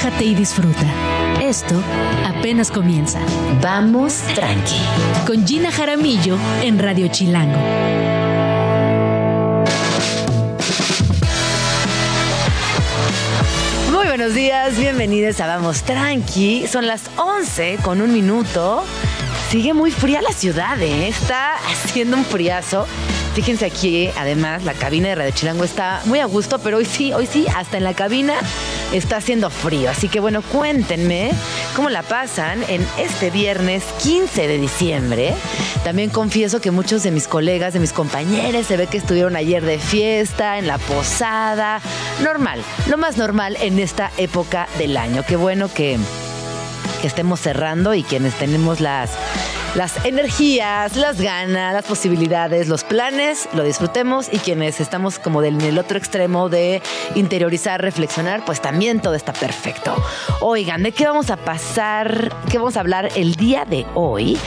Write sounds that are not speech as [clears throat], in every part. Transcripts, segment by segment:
relájate y disfruta. Esto apenas comienza. Vamos tranqui. Con Gina Jaramillo en Radio Chilango. Muy buenos días, bienvenidos a Vamos Tranqui. Son las 11 con un minuto. Sigue muy fría la ciudad, ¿eh? está haciendo un friazo. Fíjense aquí, además, la cabina de Radio Chilango está muy a gusto, pero hoy sí, hoy sí, hasta en la cabina está haciendo frío. Así que bueno, cuéntenme cómo la pasan en este viernes 15 de diciembre. También confieso que muchos de mis colegas, de mis compañeros, se ve que estuvieron ayer de fiesta, en la posada. Normal, lo más normal en esta época del año. Qué bueno que, estemos cerrando y quienes tenemos las las energías, las ganas, las posibilidades, los planes, lo disfrutemos y quienes estamos como del, en el otro extremo de interiorizar, reflexionar, pues también todo está perfecto. Oigan, ¿de qué vamos a pasar? ¿Qué vamos a hablar el día de hoy?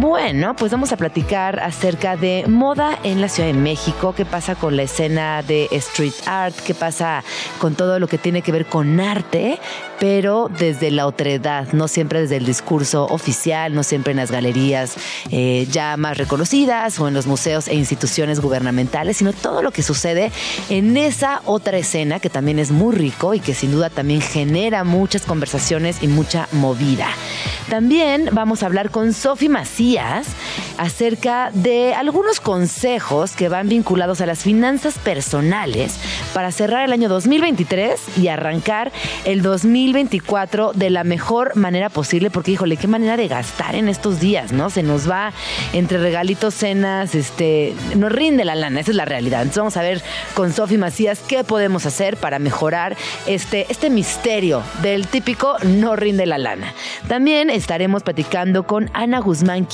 Bueno, pues vamos a platicar acerca de moda en la Ciudad de México, qué pasa con la escena de street art, qué pasa con todo lo que tiene que ver con arte, pero desde la otredad, no siempre desde el discurso oficial, no siempre en las galerías eh, ya más reconocidas o en los museos e instituciones gubernamentales, sino todo lo que sucede en esa otra escena que también es muy rico y que sin duda también genera muchas conversaciones y mucha movida. También vamos a hablar con Sofi Macías acerca de algunos consejos que van vinculados a las finanzas personales para cerrar el año 2023 y arrancar el 2024 de la mejor manera posible, porque híjole, qué manera de gastar en estos días, ¿no? Se nos va entre regalitos, cenas, este, nos rinde la lana, esa es la realidad. Entonces vamos a ver con Sofi Macías qué podemos hacer para mejorar este, este misterio del típico no rinde la lana. También estaremos platicando con Ana Guzmán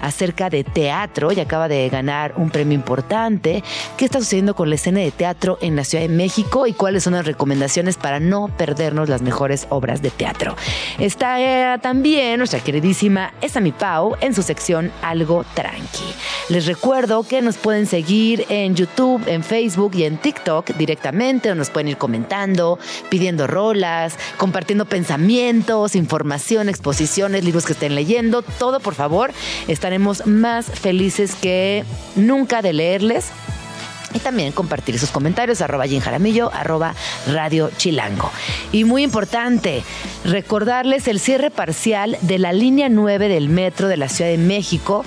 Acerca de teatro y acaba de ganar un premio importante. ¿Qué está sucediendo con la escena de teatro en la Ciudad de México y cuáles son las recomendaciones para no perdernos las mejores obras de teatro? Está eh, también nuestra queridísima Esami Pau en su sección Algo Tranqui. Les recuerdo que nos pueden seguir en YouTube, en Facebook y en TikTok directamente, o nos pueden ir comentando, pidiendo rolas, compartiendo pensamientos, información, exposiciones, libros que estén leyendo, todo por favor. Estaremos más felices que nunca de leerles y también compartir sus comentarios arroba Jaramillo, arroba Radio Chilango. Y muy importante, recordarles el cierre parcial de la línea 9 del metro de la Ciudad de México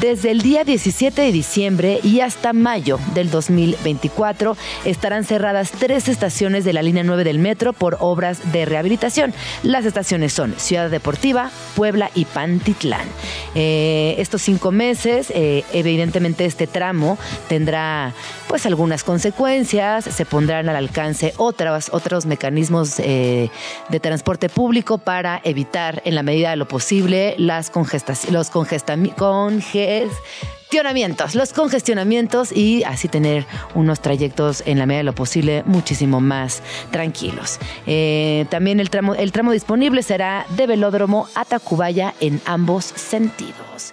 desde el día 17 de diciembre y hasta mayo del 2024 estarán cerradas tres estaciones de la línea 9 del metro por obras de rehabilitación. Las estaciones son Ciudad Deportiva, Puebla y Pantitlán. Eh, estos cinco meses, eh, evidentemente este tramo tendrá pues algunas consecuencias, se pondrán al alcance otros, otros mecanismos eh, de transporte público para evitar en la medida de lo posible las los congestionamientos, los congestionamientos y así tener unos trayectos en la medida de lo posible muchísimo más tranquilos. Eh, también el tramo, el tramo disponible será de Velódromo a Tacubaya en ambos sentidos.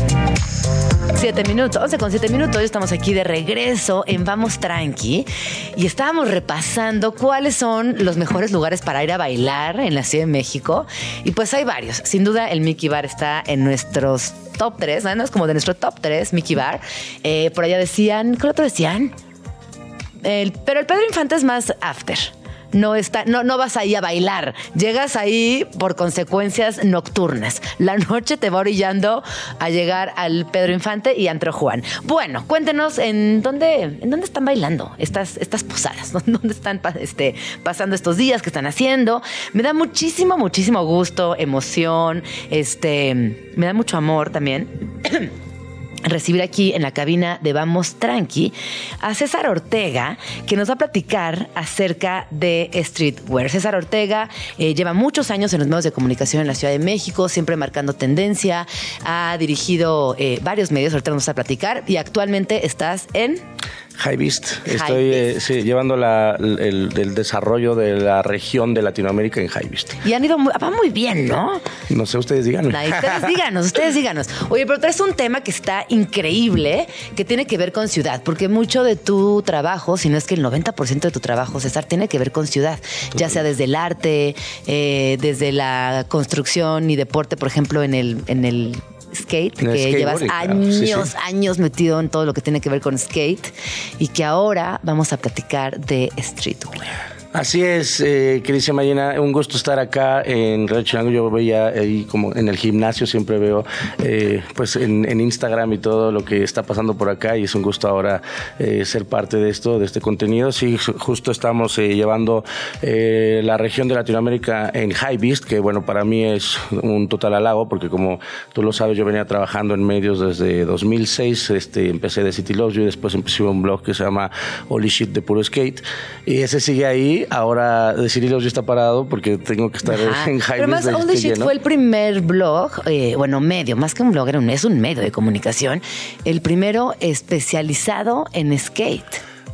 Siete minutos, 11 con siete minutos. Estamos aquí de regreso en Vamos Tranqui y estábamos repasando cuáles son los mejores lugares para ir a bailar en la Ciudad de México. Y pues hay varios. Sin duda, el Mickey Bar está en nuestros top 3, ¿no? Es como de nuestro top 3, Mickey Bar. Eh, por allá decían, ¿qué otro decían? pero el Pedro Infante es más after no, está, no, no vas ahí a bailar. Llegas ahí por consecuencias nocturnas. La noche te va orillando a llegar al Pedro Infante y Antro Juan. Bueno, cuéntenos en dónde, en dónde están bailando estas, estas posadas, [laughs] dónde están este, pasando estos días, qué están haciendo. Me da muchísimo, muchísimo gusto, emoción, este, me da mucho amor también. [clears throat] recibir aquí en la cabina de Vamos Tranqui a César Ortega, que nos va a platicar acerca de streetwear. César Ortega eh, lleva muchos años en los medios de comunicación en la Ciudad de México, siempre marcando tendencia, ha dirigido eh, varios medios, ahorita nos va a platicar, y actualmente estás en... High Beast. Estoy eh, sí, llevando la, el, el desarrollo de la región de Latinoamérica en High Beast. Y han ido muy, va muy bien, ¿no? No sé, ustedes díganme. Ay, ustedes díganos, ustedes díganos. Oye, pero traes un tema que está increíble, que tiene que ver con ciudad, porque mucho de tu trabajo, si no es que el 90% de tu trabajo, César, tiene que ver con ciudad, ya sea desde el arte, eh, desde la construcción y deporte, por ejemplo, en el, en el skate, que llevas claro. años, Sí, sí. años metido en todo lo que tiene que ver con skate y que ahora vamos a platicar de streetwear. Así es, eh, queridísima Gina, un gusto estar acá en Radio Chilango. Yo veía ahí como en el gimnasio, siempre veo eh, pues en, en Instagram y todo lo que está pasando por acá y es un gusto ahora eh, ser parte de esto, de este contenido. Sí, ju- justo estamos eh, llevando eh, la región de Latinoamérica en High Beast, que bueno, para mí es un total halago porque como tú lo sabes, yo venía trabajando en medios desde 2006, este, empecé de City Loves You y después empecé un blog que se llama Holy Shit de Puro Skate y ese sigue ahí. Ahora de City Loves You está parado porque tengo que estar Ajá. en High Pero All the Shit lleno. fue el primer blog, eh, bueno, medio, más que un blog, era un- es un medio de comunicación, el primero especializado en skate.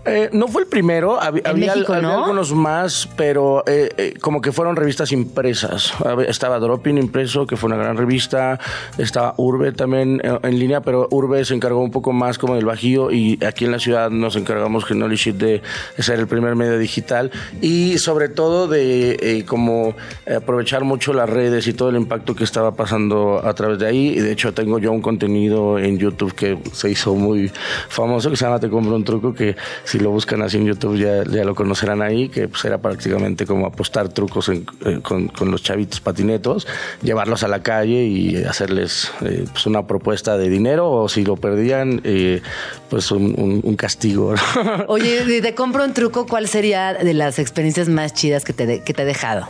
Eh, no fue el primero, había, México, había ¿no? algunos más, pero eh, eh, como que fueron revistas impresas. Estaba Dropping impreso, que fue una gran revista. Estaba Urbe también eh, en línea, pero Urbe se encargó un poco más como del Bajío y aquí en la ciudad nos encargamos que Nolly Shit de ser el primer medio digital y sobre todo de eh, como aprovechar mucho las redes y todo el impacto que estaba pasando a través de ahí. Y de hecho tengo yo un contenido en YouTube que se hizo muy famoso que se llama Te compro un truco que si lo buscan así en YouTube ya, ya lo conocerán ahí, que pues era prácticamente como apostar trucos en- eh, con, con los chavitos patinetos, llevarlos a la calle y hacerles eh, pues una propuesta de dinero o si lo perdían, eh, pues un, un- un castigo. [laughs] Oye, de- te compro un truco, ¿cuál sería de las experiencias más chidas que te, de- que te ha dejado?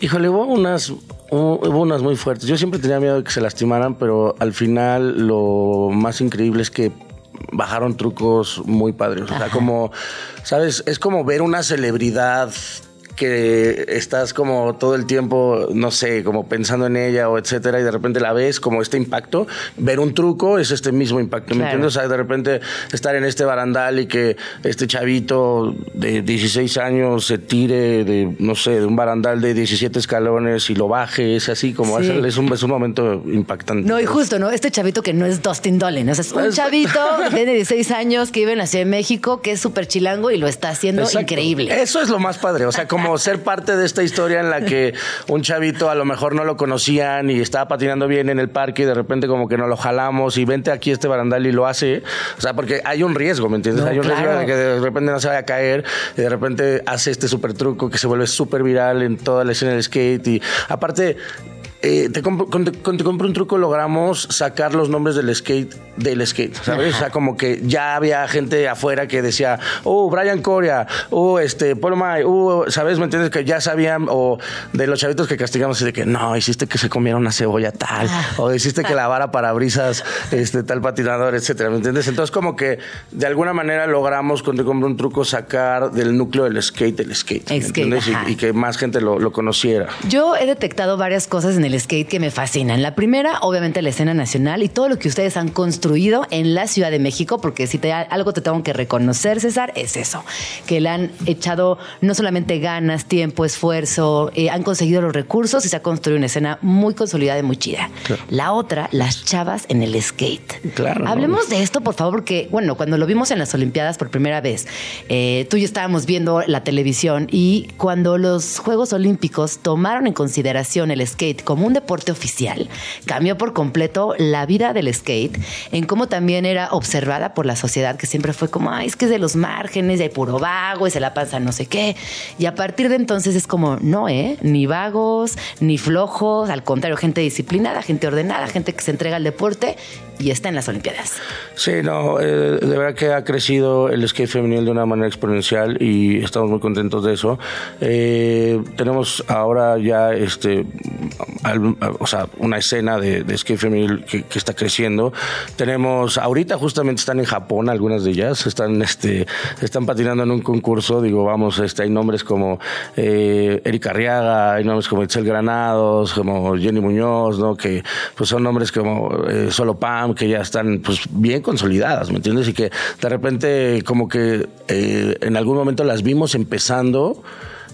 Híjole, hubo unas, hubo unas muy fuertes. Yo siempre tenía miedo de que se lastimaran, pero al final lo más increíble es que bajaron trucos muy padres. O sea, como, ¿sabes? Es como ver una celebridad que estás como todo el tiempo, no sé, como pensando en ella o etcétera, y de repente la ves como este impacto. Ver un truco es este mismo impacto, ¿me Claro. entiendes? O sea, de repente estar en este barandal y que este chavito de 16 años se tire de, no sé, de un barandal de 17 escalones y lo baje, es así como, Sí. es, un, es un momento impactante. No, y justo, ¿no? Este chavito que no es Dustin Dolan, o sea, es un chavito [laughs] de 16 años que vive en la Ciudad de México, que es súper chilango y lo está haciendo Exacto. increíble. Eso es lo más padre. O sea, como ser parte de esta historia en la que un chavito a lo mejor no lo conocían y estaba patinando bien en el parque y de repente como que nos lo jalamos y vente aquí este barandal y lo hace. O sea, porque hay un riesgo, ¿me entiendes? No, hay un riesgo de que de repente no se vaya a caer y de repente hace este super truco que se vuelve súper viral en toda la escena del skate y aparte... eh, te, compro, con, te, con Te compro un truco logramos sacar los nombres del skate del skate, ¿sabes? O sea, como que ya había gente afuera que decía, oh, Brian Coria, oh, este, Paul May, oh, ¿sabes? ¿Me entiendes? Que ya sabían, o de los chavitos que castigamos, así de que no, hiciste que se comiera una cebolla tal, o hiciste que lavara parabrisas este, tal patinador, etcétera, ¿me entiendes? Entonces, como que de alguna manera logramos con Te compro un truco sacar del núcleo del skate el skate, ¿me Skate, entiendes? ajá. Y, y que más gente lo, lo conociera. Yo he detectado varias cosas en el skate que me fascinan. La primera, obviamente, la escena nacional y todo lo que ustedes han construido en la Ciudad de México, porque si te, algo te tengo que reconocer, César, es eso, que le han echado no solamente ganas, tiempo, esfuerzo, eh, han conseguido los recursos y se ha construido una escena muy consolidada y muy chida. Claro. La otra, las chavas en el skate. Claro, ¿no? Hablemos de esto, por favor, porque, bueno, cuando lo vimos en las Olimpiadas por primera vez, eh, tú y yo estábamos viendo la televisión y cuando los Juegos Olímpicos tomaron en consideración el skate como un deporte oficial, cambió por completo la vida del skate en cómo también era observada por la sociedad, que siempre fue como, es que es de los márgenes, hay puro vago, y se la pasa no sé qué. Y a partir de entonces es como, no, ¿eh? Ni vagos, ni flojos, al contrario, gente disciplinada, gente ordenada, gente que se entrega al deporte y está en las Olimpiadas. Sí, no, eh, de verdad que ha crecido el skate femenil de una manera exponencial y estamos muy contentos de eso. Eh, tenemos ahora ya este o sea, una escena de, skate femenil que, está creciendo. Tenemos, ahorita justamente están en Japón algunas de ellas, están, este, están patinando en un concurso, digo, vamos, este, hay nombres como eh, Erika Arriaga, hay nombres como Itzel Granados, como Jenny Muñoz, ¿no? Que pues son nombres como eh, Solo Pam, que ya están pues bien consolidadas, ¿me entiendes? Y que de repente como que eh, en algún momento las vimos empezando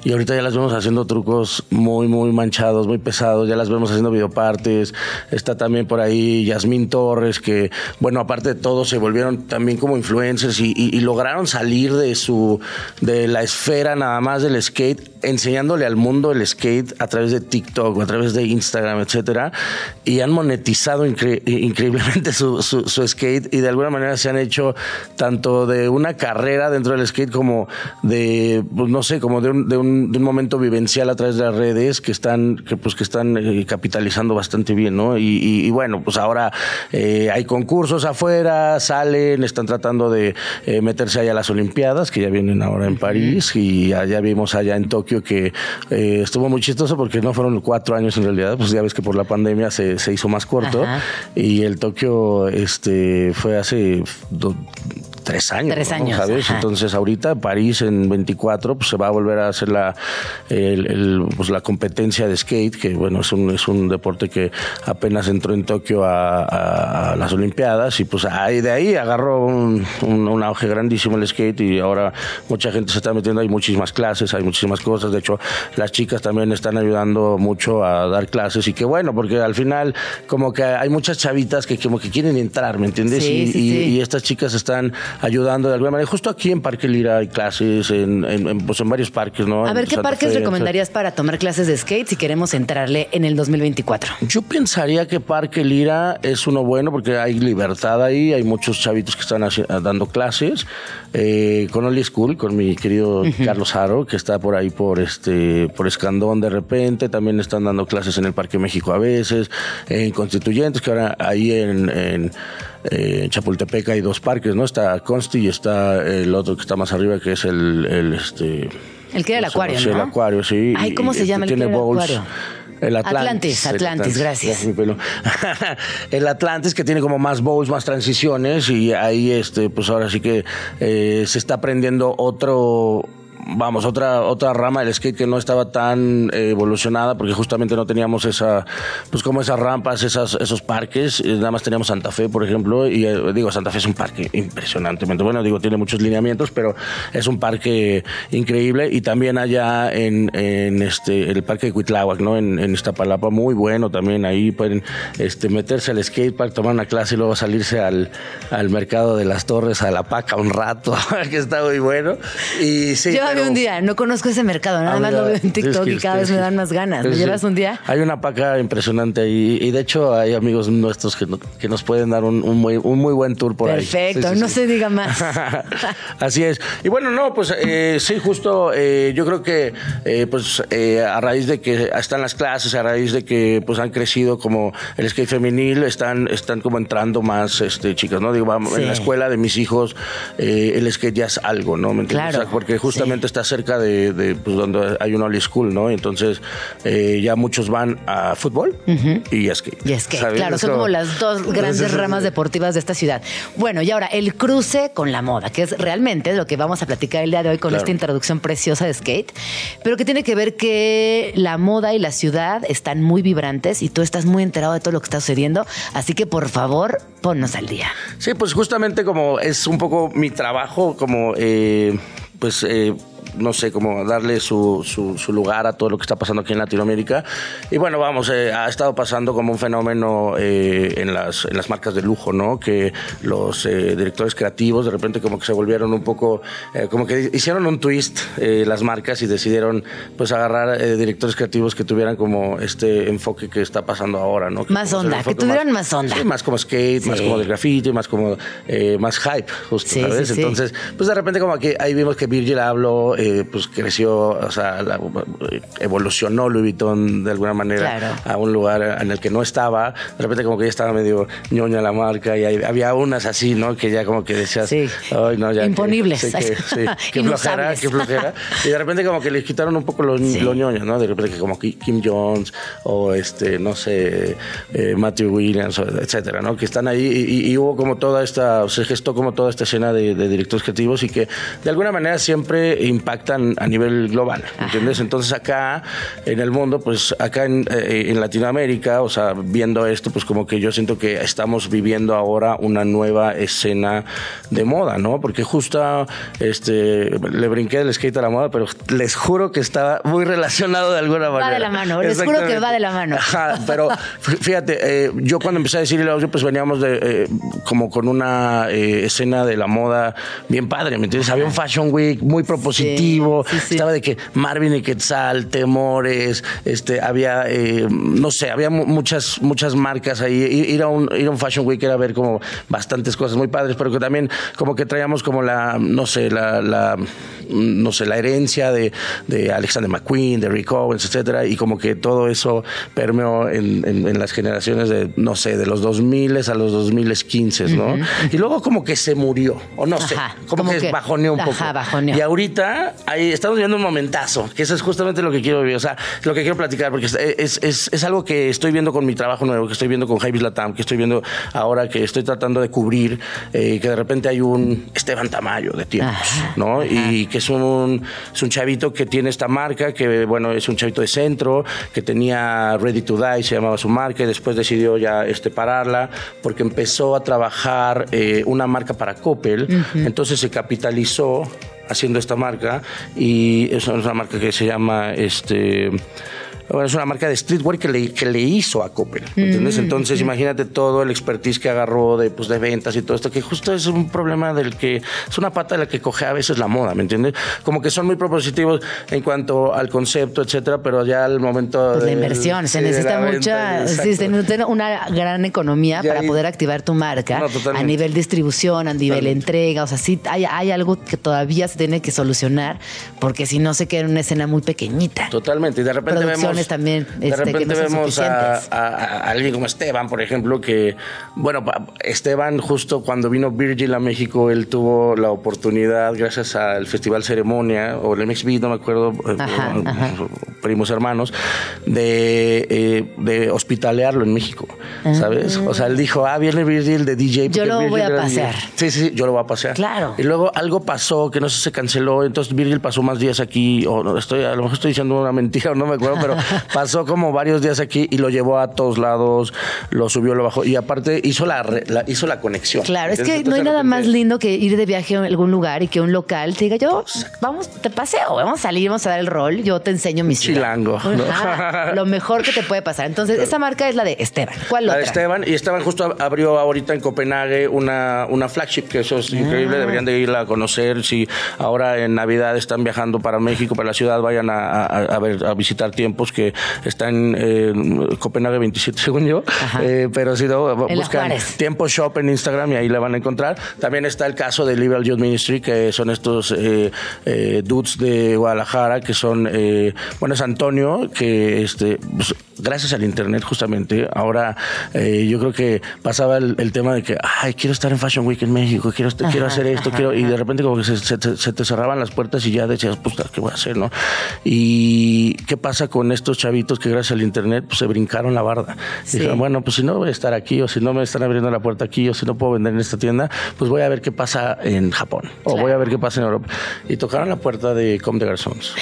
y ahorita ya las vemos haciendo trucos muy, muy manchados, muy pesados, ya las vemos haciendo videopartes, está también por ahí Yasmín Torres, que, bueno, aparte de todo, se volvieron también como influencers y, y lograron salir de su, de la esfera nada más del skate enseñándole al mundo el skate a través de TikTok, a través de Instagram, etcétera, y han monetizado increíblemente su, skate y de alguna manera se han hecho tanto de una carrera dentro del skate como de, pues, no sé, como de un, de un, momento vivencial a través de las redes que están, que, pues, que están eh, capitalizando bastante bien, ¿no? Y, bueno, pues ahora eh, hay concursos afuera, salen, están tratando de eh, meterse allá a las Olimpiadas, que ya vienen ahora en París, y ya vimos allá en Tokio que eh, estuvo muy chistoso porque no fueron cuatro años en realidad, pues ya ves que por la pandemia se, se hizo más corto y el Tokio este, fue hace tres años. Tres años. ¿sabes? Entonces, ahorita París en 24 pues, se va a volver a hacer la, el, pues, la competencia de skate, que bueno, es un, es un deporte que apenas entró en Tokio a, las Olimpiadas y pues ahí de ahí agarró un, un, auge grandísimo el skate y ahora mucha gente se está metiendo, hay muchísimas clases, hay muchísimas cosas. De hecho, las chicas también están ayudando mucho a dar clases y que bueno, porque al final como que hay muchas chavitas que como que quieren entrar, ¿me entiendes? y, y estas chicas están ayudando de alguna manera. Justo aquí en Parque Lira hay clases, en, pues en varios parques, ¿no? A ver, ¿qué parques recomendarías para tomar clases de skate si queremos entrarle en el 2024? Yo pensaría que Parque Lira es uno bueno porque hay libertad ahí, hay muchos chavitos que están dando clases. Eh, con Oli School, con mi querido Carlos Haro, que está por ahí por este por Escandón de repente, también están dando clases en el Parque México a veces, en Constituyentes, que ahora ahí en eh, en Chapultepec hay dos parques, ¿no? Está Consti y está el otro que está más arriba, que es el, el este... El que era el acuario, ¿no? el acuario, sí. Ay, ¿cómo se llama el que era el acuario? El Atlantis. Atlantis, gracias. [laughs] el Atlantis que tiene como más bowls, más transiciones y ahí, este, pues ahora sí que eh, se está aprendiendo otro vamos, otra, otra rama del skate que no estaba tan eh, evolucionada porque justamente no teníamos esa, pues como esas rampas, esas, esos parques, nada más teníamos Santa Fe, por ejemplo, y eh, digo, Santa Fe es un parque impresionantemente bueno, digo, tiene muchos lineamientos, pero es un parque increíble. Y también allá en, en este, el parque de Cuitláhuac, ¿no? En, en Iztapalapa, muy bueno también, ahí pueden este, meterse al skate park, tomar una clase y luego salirse al, al mercado de las torres, a la paca un rato, [laughs] que está muy bueno. Y sí, un día, no conozco ese mercado, nada más lo veo en TikTok y cada vez me dan más ganas. ¿Me llevas un día? Hay una paca impresionante ahí y de hecho hay amigos nuestros que, que nos pueden dar un, muy, un muy buen tour por ahí. Perfecto, no se diga más. [laughs] Así es. Y bueno, no, pues eh, sí, justo eh, yo creo que eh, pues a raíz de que están las clases, a raíz de que pues han crecido como el skate femenil, están, están como entrando más este, chicas, ¿no? Digo, en la escuela de mis hijos el skate ya es algo, ¿no? ¿Me entiendes? Claro. porque justamente está cerca de, pues, donde hay un Oli School, ¿no? Entonces eh, ya muchos van a fútbol y a skate. Y skate, claro, son como las dos grandes ramas deportivas de esta ciudad. Bueno, y ahora el cruce con la moda, que es realmente lo que vamos a platicar el día de hoy con esta introducción preciosa de skate, pero que tiene que ver que la moda y la ciudad están muy vibrantes y tú estás muy enterado de todo lo que está sucediendo, así que por favor, ponnos al día. Sí, pues justamente como es un poco mi trabajo, como eh, pues eh, no sé, como darle su, su, lugar a todo lo que está pasando aquí en Latinoamérica. Y bueno, vamos, eh, ha estado pasando como un fenómeno eh, en, las, en las marcas de lujo, ¿no? Que los eh, directores creativos de repente como que se volvieron un poco, como que hicieron un twist las marcas y decidieron pues agarrar directores creativos que tuvieran como este enfoque que está pasando ahora, ¿no? más onda, que tuvieran más, onda. Sí, más como skate, más como de graffiti, más como, más hype, justo, ¿sabes? Entonces, pues de repente como que ahí vimos que Virgil habló eh, pues creció, o sea, la- evolucionó Louis Vuitton de alguna manera Claro. a un lugar en el que no estaba. De repente como que ya estaba medio ñoña la marca y había unas así, ¿no? Que ya como que decías, Sí. "Ay, no, ya que- Imponibles. sí, que, sí, [laughs] qué flojera, qué flojera. Y de repente como que le quitaron un poco los, Sí. lo ñoño, ¿no? De repente que como Ki- Kim Jones o este, no sé, eh, Matthew Williams, etcétera, ¿no? Que están ahí y, y hubo como toda esta, se gestó como toda esta escena de, de directores creativos y que de alguna manera siempre impactan a nivel global, ¿entiendes? Entonces acá en el mundo, pues acá en, eh, en Latinoamérica, o sea, viendo esto, pues como que yo siento que estamos viviendo ahora una nueva escena de moda, ¿no? Porque justo este, le brinqué del skate a la moda, pero les juro que estaba muy relacionado de alguna manera. de la mano, les juro que va de la mano. Ajá, pero fí- fíjate, eh, yo cuando empecé a decir el audio, pues veníamos de eh, como con una eh, escena de la moda bien padre, ¿me entiendes? Había un Fashion Week muy propositivo, Sí, sí, sí. estaba de que Marvin y Quetzal, Temores, este, había, eh, no sé, había mu- muchas, muchas marcas ahí. Ir a, un, ir a un Fashion Week era ver como bastantes cosas muy padres, pero que también como que traíamos como la, no sé, la, la no sé, la herencia de, de Alexander McQueen, de Rick Owens, etcétera, y como que todo eso permeó en, en- en las generaciones de, no sé, de los 2000 a los 2015, ¿no? Y luego como que se murió, o no sé, como, como que, que- bajoneó un ajá, poco. bajoneó. Y ahorita ahí estamos viendo un momentazo, que eso es justamente lo que quiero vivir, o sea, lo que quiero platicar, porque es, es, es- es algo que estoy viendo con mi trabajo nuevo, que estoy viendo con Javis Latam, que estoy viendo ahora que estoy tratando de cubrir, eh, que de repente hay un Esteban Tamayo de tiempos, Ajá, ¿no? Y que es un, es un chavito que tiene esta marca, que bueno, es un chavito de centro, que tenía Ready to Die, se llamaba su marca, y después decidió ya este, pararla, porque empezó a trabajar eh, una marca para Coppel, entonces se capitalizó haciendo esta marca y es una, marca que se llama este bueno, es una marca de streetwear que le, que le hizo a Coppel, ¿entiendes? Entonces, imagínate todo el expertise que agarró de, pues, de ventas y todo esto, que justo es un problema del que es una pata de la que coge a veces la moda, ¿me entiendes? Como que son muy propositivos en cuanto al concepto, etcétera, pero ya al momento Pues la del- inversión, se de necesita la mucha, venta, sí, se necesita una gran economía para poder activar tu marca No, a nivel distribución, a nivel Totalmente. entrega, o sea, sí hay, hay algo que todavía se tiene que solucionar, porque si no se queda en una escena muy pequeñita. Totalmente. Y de repente vemos. También, de este, que repente no son vemos a, suficientes. a- a alguien como Esteban, por ejemplo, que, bueno, Esteban, justo cuando vino Virgil a México, él tuvo la oportunidad, gracias al Festival Ceremonia, o el MXB, no me acuerdo, eh, Ajá, eh, ajá. primos hermanos, de, eh, de hospitalearlo en México, ¿sabes? O sea, él dijo, ah, viene Virgil de DJ. Ah. Yo lo Virgil voy a pasear. Sí, sí, sí, yo lo voy a pasear. Claro. Y luego algo pasó que no sé, se canceló, entonces Virgil pasó más días aquí, o no, estoy, a lo mejor estoy diciendo una mentira, o [laughs] no me acuerdo, pero pasó como varios días aquí y lo llevó a todos lados, lo subió, lo bajó, y aparte hizo la, la- hizo la conexión. Claro, es que Entonces, no hay nada repente- más lindo que ir de viaje a algún lugar y que un local te diga, yo, vamos, te paseo, vamos a salir, vamos a dar el rol, yo te enseño mi ciudad. Chilango, ¿no? Ajá, lo mejor que te puede pasar. Entonces, esa marca es la de Esteban. ¿Cuál La otra? de Esteban, y Esteban justo ab- abrió ahorita en Copenhague una, una flagship, que eso es Ah. increíble, deberían de irla a conocer. Si ahora en Navidad están viajando para México, para la ciudad, vayan a, a- a ver, a visitar tiempos que está en eh, Copenhague 27, según yo. Eh, pero si no, buscan. Tiempo Shop en Instagram y ahí la van a encontrar. También está el caso de Liberal Youth Ministry, que son estos eh, eh, dudes de Guadalajara, que son, eh, bueno, es Antonio, que este, pues, gracias al Internet justamente, ahora yo creo que pasaba el, el tema de que, ay, quiero estar en Fashion Week en México, quiero, quiero hacer esto, quiero, y de repente como que se, se te- se te cerraban las puertas y ya decías, pues, ¿qué voy a hacer, no? Y qué pasa con estos chavitos que gracias al Internet pues, se brincaron la barda. Sí. Dijeron, bueno, pues si no voy a estar aquí, o si no me están abriendo la puerta aquí, o si no puedo vender en esta tienda, pues voy a ver qué pasa en Japón, o voy a ver qué pasa en Europa. Y tocaron la puerta de Comme de Garçons.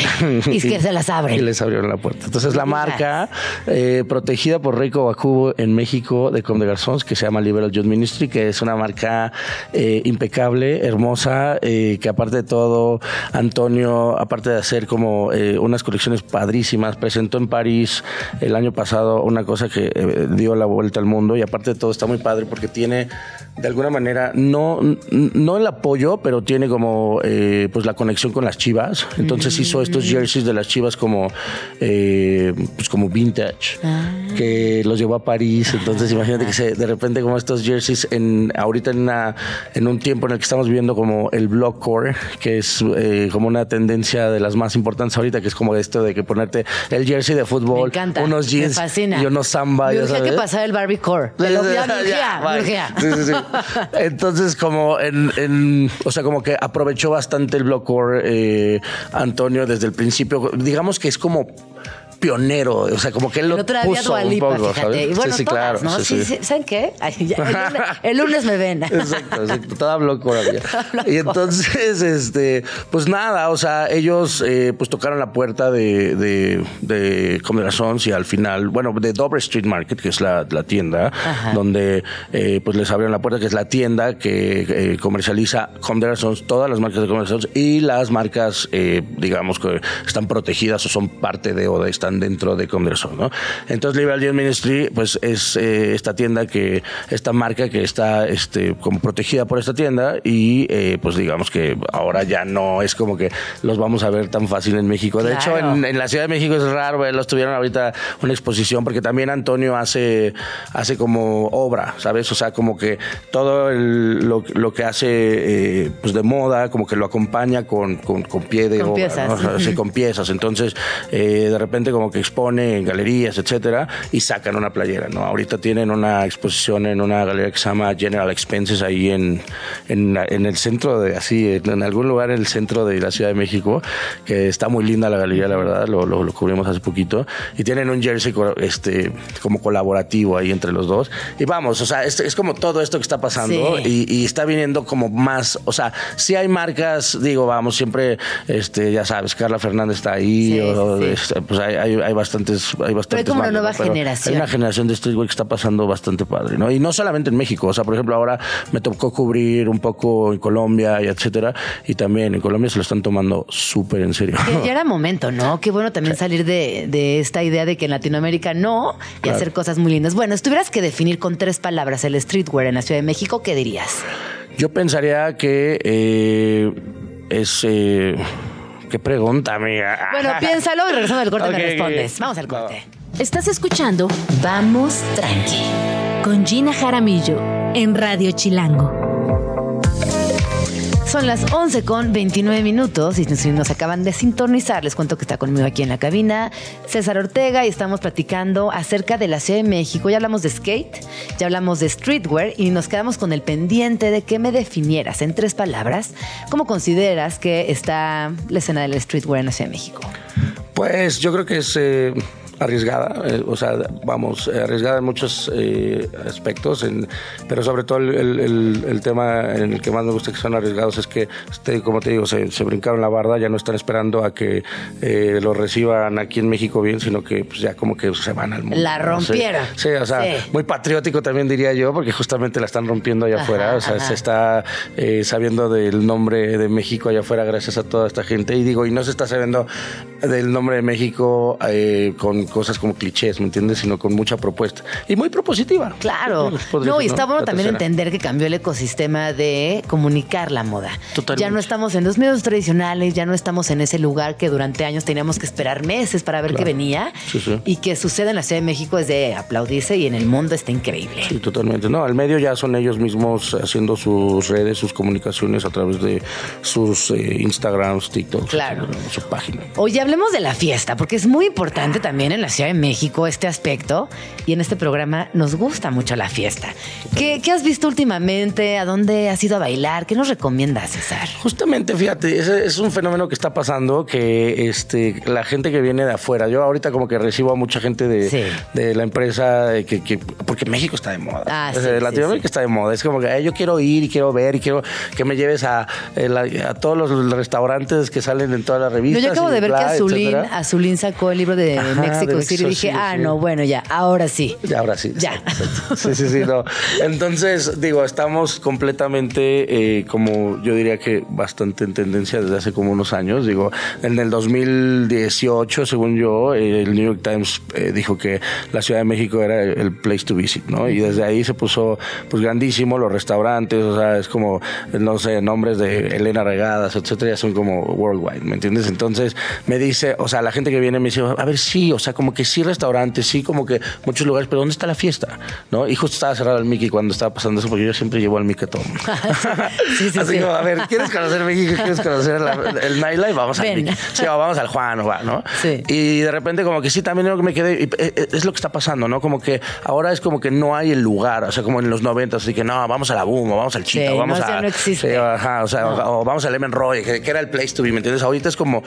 Y [laughs] es que [laughs] se las abren. Y les abrieron la puerta. Entonces la marca eh, protegida por Reiko Bakubo en México de Comme de Garçons, que se llama Liberal Youth Ministry, que es una marca eh, impecable, hermosa, eh, que aparte de todo, Antonio, aparte de hacer como unas colecciones padrísimas, presentó presentó en París el año pasado una cosa que eh, dio la vuelta al mundo y aparte de todo está muy padre porque tiene de alguna manera no, no el apoyo, pero tiene como eh, pues la conexión con las chivas. Entonces hizo estos jerseys de las chivas como, eh, pues como vintage, Ah. que los llevó a París. Entonces imagínate que se, de repente como estos jerseys en ahorita en, una, en un tiempo en el que estamos viviendo como el blockcore, que es como una tendencia de las más importantes ahorita, que es como esto de que ponerte el jersey de Me fútbol, encanta. unos jeans me fascina. y unos samba. Me urgía que pasara el Barbie Core. Me lo- ya me urgía. Sí, sí, sí. [laughs] Entonces, como en, en- o sea, como que aprovechó bastante el blockcore eh, Antonio desde el principio. Digamos que es como pionero, o sea, como que él lo puso un poco, fíjate. ¿sabes? Y bueno, sí, sí, todas, claro. ¿no? sí, Sí, sí. sí. ¿Saben qué? [laughs] Ay, ya, el, lunes, el lunes me ven. [laughs] Exacto, exacto. Toda había. [laughs] Y entonces, este, pues nada, o sea, ellos eh, pues tocaron la puerta de, de, de y al final, bueno, de Dover Street Market, que es la, la tienda, Ajá. donde eh, pues les abrieron la puerta, que es la tienda que eh, comercializa Garçons, todas las marcas de Garçons y las marcas, eh, digamos, que están protegidas o son parte de o de- están dentro de Garçons, ¿no? Entonces, Liberal Gem Ministry, pues es eh, esta tienda que, esta marca que está este, como protegida por esta tienda y eh, pues digamos que ahora ya no es como que los vamos a ver tan fácil en México. De hecho, en, en la Ciudad de México es raro verlos. Tuvieron ahorita una exposición porque también Antonio hace, hace como obra, ¿sabes? O sea, como que todo el- lo, lo que hace eh, pues de moda, como que lo acompaña con, con, con pie de Con obra, piezas. ¿no? O sea, sí, Ujú. con piezas. Entonces, eh, de repente como que expone en galerías, etcétera, y sacan una playera, ¿no? Ahorita tienen una exposición en una galería que se llama General Expenses ahí en, en, en el centro de, así, en, algún lugar en el centro de la Ciudad de México, que está muy linda la galería, la verdad, lo, lo, lo cubrimos hace poquito, y tienen un jersey este, como colaborativo ahí entre los dos. Y vamos, o sea, es, es como todo esto que está pasando Sí. y, y está viniendo como más, o sea, si hay marcas, digo, vamos, siempre, este, ya sabes, Carla Fernández está ahí, Sí, o, sí. este, pues hay, hay, hay bastantes, hay bastantes como una nueva ¿no? Pero generación. Hay una generación de streetwear que está pasando bastante padre, ¿no? Y no solamente en México, o sea, por ejemplo, ahora me tocó cubrir un poco en Colombia y etcétera, y también en Colombia se lo están tomando súper en serio. Que ya era [laughs] momento, ¿no? Qué bueno también salir de, de esta idea de que en Latinoamérica no y Claro. hacer cosas muy lindas. Bueno, si tuvieras que definir con tres palabras el streetwear en la Ciudad de México, ¿qué dirías? Yo pensaría que eh, es... Eh, ¿Qué pregunta, amiga? Bueno, [laughs] piénsalo y regresando del corte me respondes. Vamos al corte. Estás escuchando Vamos Tranqui con Gina Jaramillo en Radio Chilango. Son las 11 con 29 minutos y nos acaban de sintonizar, les cuento que está conmigo aquí en la cabina César Ortega y estamos platicando acerca de la Ciudad de México. Ya hablamos de skate, ya hablamos de streetwear y nos quedamos con el pendiente de que me definieras en tres palabras cómo consideras que está la escena del streetwear en la Ciudad de México. Pues yo creo que es eh, arriesgada, eh, o sea, vamos, eh, arriesgada en muchos eh, aspectos, en- pero sobre todo el, el- el- el tema en el que más me gusta que son arriesgados es que, este, como te digo, se, se brincaron la barda, ya no están esperando a que eh, lo reciban aquí en México bien, sino que pues, ya como que se van al mundo. La ¿no? Sí. rompieron. Sí, o sea, Sí. muy patriótico también diría yo, porque justamente la están rompiendo allá Ajá, afuera, o sea, ajá. se está eh, sabiendo del nombre de México allá afuera gracias a toda esta gente. Y digo, y no se está sabiendo del nombre de México con cosas como clichés, ¿me entiendes? Sino con mucha propuesta. Y muy propositiva. Claro. No, y está bueno también entender que cambió el ecosistema de comunicar la moda. Totalmente. Ya no estamos en los medios tradicionales, ya no estamos en ese lugar que durante años teníamos que esperar meses para ver Claro. qué venía. Sí, sí. Y que sucede en la Ciudad de México es de aplaudirse y en el mundo está increíble. Sí, totalmente. No, al medio ya son ellos mismos haciendo sus redes, sus comunicaciones a través de sus eh, Instagrams, TikTok, Claro. su página. Oye, hablemos de la fiesta, porque es muy importante también en la Ciudad de México este aspecto. Y en este programa nos gusta mucho la fiesta. ¿Qué, qué has visto últimamente? ¿A dónde has ido a bailar? ¿Qué nos recomiendas, César? Justamente, fíjate, ese es un fenómeno que está pasando que este la gente que viene de afuera, yo ahorita como que recibo a mucha gente de, Sí. de la empresa que, que- porque México está de moda. Ah, sí, Latinoamérica sí. está de moda. Es como que "Ay, yo quiero ir y quiero ver y quiero que me lleves a, eh, a todos los restaurantes que salen en todas las Yo revistas. ya acabo de ver bla, que Azulín. Azulín sacó el libro de Ajá, de City. Dije, ah, sí. no, bueno, ya, ahora sí. Ya, ahora sí. Ya. Sí, sí, sí, no. [laughs] Entonces, digo, estamos completamente, eh, como yo diría que bastante en tendencia desde hace como unos años. Digo, en el 2018, según yo, eh, el New York Times eh, dijo que la Ciudad de México era el place to visit, ¿no? Y desde ahí se puso, pues, grandísimo los restaurantes, o sea, es como, no sé, nombres de Elena Regadas, etcétera, ya son como worldwide, ¿me entiendes? Entonces, me dice, o sea, la gente que viene me dice, a ver, sí, o sea, como que sí restaurantes, sí, como que muchos lugares, pero ¿dónde está la fiesta? ¿No? Y justo estaba cerrado el Mickey cuando estaba pasando eso, porque yo siempre llevo al Mickey a todo. mundo. [laughs] Sí, sí, [laughs] Así sí. como, a ver, ¿quieres conocer México? ¿Quieres conocer la- el nightlife? Vamos al Ven. Mickey. Sí, o vamos al Juan, o va, ¿no? Sí. Y de repente como que sí, también lo que me quedé, eh, eh, es lo que está pasando, ¿no? Como que ahora es como que no hay el lugar, o sea, como en los 90, así que no, vamos a la Boom, o vamos al Chita, o vamos no, a... no existe. Sí, ajá, o sea, o, o vamos al Lemon Roy, que, que era el place to be, ¿me entiendes? Ahorita es como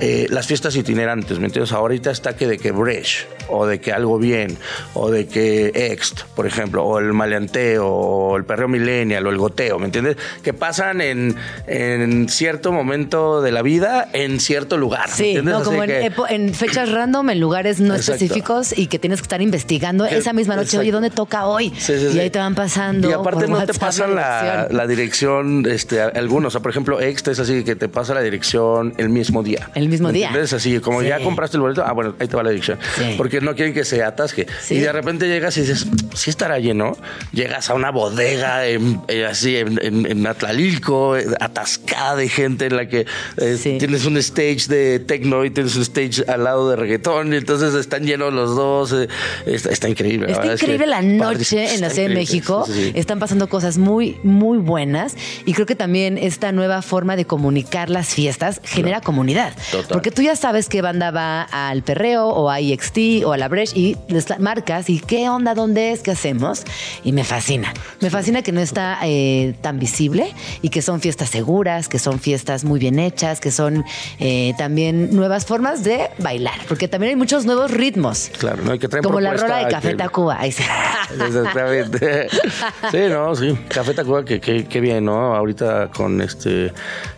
eh, las fiestas itinerantes, ¿me entiendes? Ahorita está que de que Bresh, o de que algo bien, o de que Ext, por ejemplo, o el maleanteo, o el perreo millennial, o el goteo, ¿me entiendes? Que pasan en, en cierto momento de la vida, en cierto lugar, ¿me Sí, no, como en, que- fechas random, en lugares no Exacto. específicos y que tienes que estar investigando Que- esa misma noche, exacto. oye, ¿dónde toca hoy? Sí, sí, y ahí te van pasando. Y aparte no te pasan la, dirección. la dirección, este, algunos. O sea, por ejemplo, Extra es así que te pasa la dirección el mismo día. El mismo ¿Me día. entiendes? Así, como ya compraste el boleto, ah, bueno, ahí te va la dirección. Sí. Porque no quieren que se atasque. Sí. Y de repente llegas y dices, sí estará lleno. Llegas a una bodega en- eh, así en, en, en Atlalilco, eh, atascada de gente en la que eh, Sí. tienes un stage de techno y tienes un stage al lado de reggaetón. Y entonces están llenos los dos. eh, está, está increíble. Está verdad es que increíble la padre, noche en la Ciudad de increíble. México. Están pasando cosas muy, muy buenas. Y creo que también esta nueva forma de comunicar las fiestas genera comunidad. Total. Porque tú ya sabes qué banda va al perreo o a IXT o a la Bresh y les marcas y qué onda, dónde es, qué hacemos. Y me fascina. Me fascina que no está eh, tan visible y que son fiestas seguras, que son fiestas muy bien hechas, que son eh, también nuevas formas de bailar. Porque también hay muchos nuevos ritmos. Claro, ¿no? Y que traen Como la rola de Café que- Tacuba. Ahí se- Exactamente. Sí, no, sí. Café Tacuba, que, que, que bien, ¿no? Ahorita con este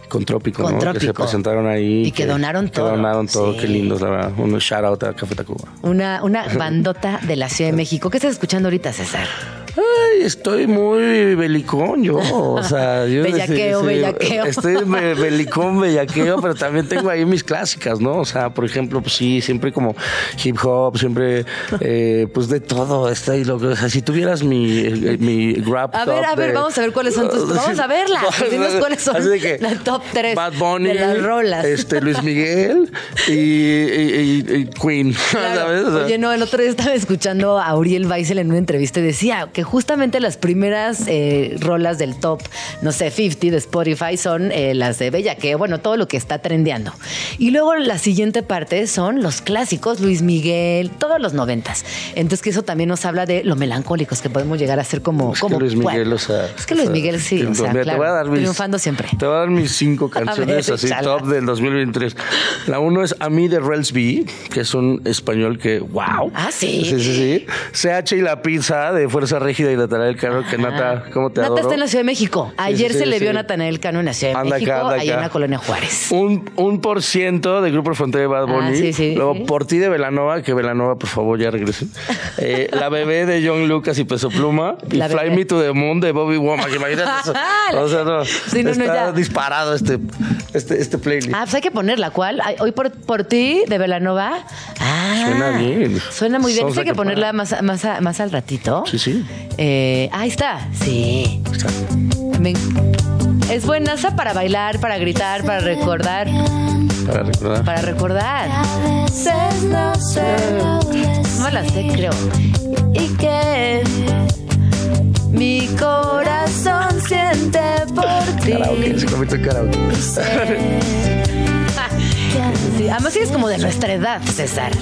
con Trópico, Con ¿no? Que se Trópico. presentaron ahí. Y que donaron todo. Que donaron todo, Sí. qué lindos, la verdad. Un shout out a Café Tacuba. Una, una [laughs] bandota de la Ciudad de México. ¿Qué estás escuchando ahorita, César? Ay, estoy muy belicón yo, o sea, yo Bellaqueo, bellaqueo. Estoy be- belicón, bellaqueo, pero también tengo ahí mis clásicas, ¿no? O sea, por ejemplo, pues sí, siempre como hip hop, siempre, eh, pues de todo está ahí. Lo que, o sea, si tuvieras mi, eh, mi rap A ver, a ver, de- vamos a ver cuáles son tus- [laughs] vamos a verla. Pues dinos cuáles son Así de que la top tres Bad Bunny, de las rolas. Este, Luis Miguel y, y- y- y Queen, [laughs] Claro. ¿sabes? O sea, Oye, no, el otro día estaba escuchando a Uriel Weissel en una entrevista y decía que justamente las primeras eh, rolas del top, no sé, 50 de Spotify son eh, las de Bellaqueo, bueno, todo lo que está trendeando. Y luego la siguiente parte son los clásicos, Luis Miguel, todos los noventas. Entonces que eso también nos habla de lo melancólicos que podemos llegar a ser como... Es como que Luis Miguel, bueno, o sea. Es que Luis Miguel sí, o sea, claro, te voy a dar mis, triunfando siempre. Te voy a dar mis cinco [laughs] canciones ver, así échala. top del 2023. La uno es A mí de Rels B, que es un español que, wow. Ah, ¿sí? Sí, sí, sí. CH y la pizza de Fuerza Rígida y Natanael Cano, que Nata, ¿cómo te Nata adoro? está en la Ciudad de México. Ayer sí, se le vio a Natanael Cano en la Ciudad de Anda acá, México, anda allá en acá. la colonia Juárez. Un, un por ciento de Grupo Frontera de Bad Ah, Bunny. sí, sí, Luego, por ti de Velanova, que Velanova, por favor, ya regresen. Eh, la bebé de John Lucas y Peso Pluma. Y Fly. Me to the Moon de Bobby Womack. Imagínate eso. [laughs] O sea, no. Está disparado este, este, este playlist. Ah, pues hay que ponerla. ¿Cuál? Hoy por, por ti, de Velanova. Ah, Suena bien. Suena muy bien. Esta hay que a ponerla más, más, a- más al ratito. Sí, sí. Eh, ahí está. Sí. Me- es buenaza para bailar, para gritar, para recordar. Para recordar. Para recordar. No la sé, creo. Y que mi corazón siente por ti. Karaoke, se convirtió en karaoke. Sí, además sí es como de nuestra edad, César.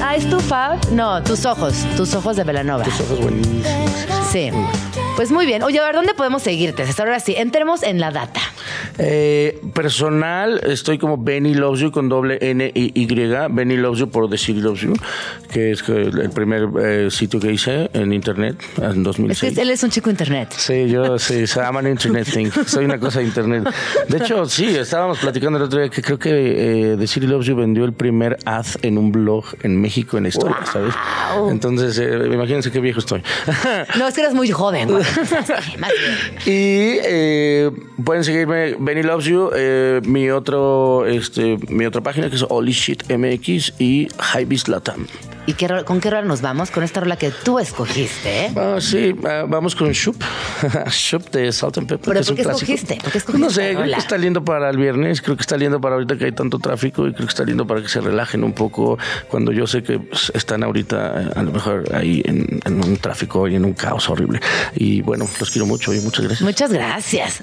Ah, ¿es tu fab? No, tus ojos, tus ojos de Velanova. Tus ojos buenísimos. Sí. Pues muy bien. Oye, a ver, ¿dónde podemos seguirte, César? Ahora sí, entremos en la data. Eh, personal, estoy como Benny Loves You con doble N y Y. Benny Loves You por decir Loves You, que es el primer eh, sitio que hice en internet en Es 2006. que él es un chico internet. Sí, yo sí, se llama Internet Thing. [laughs] Soy una cosa de Internet. De hecho, sí, estábamos platicando el otro día que creo que eh, The City Loves You vendió el primer ad en un blog en México en la historia, ¿sabes? Entonces, eh, imagínense qué viejo estoy. No, es que eres muy joven. [laughs] güey. Y eh, pueden seguirme Benny Loves You, eh, mi otro, este, mi otra página que es Holy Shit MX y Hypebeast Latam. ¿Y qué con qué rola nos vamos? Con esta rola que tú escogiste, ¿eh? Ah, sí, ah, vamos con Shoop. [laughs] Shoop de Salt and Pepper. ¿Pero que es por un qué clásico. escogiste? ¿Por qué escogiste No sé, creo que está lindo para el viernes, creo que está lindo para ahorita que hay tanto tráfico y creo que está lindo para que se relajen un poco cuando yo sé que pues, están ahorita eh, a lo mejor ahí en, en un tráfico y en un caos horrible. Y bueno, los quiero mucho y muchas gracias. Muchas gracias.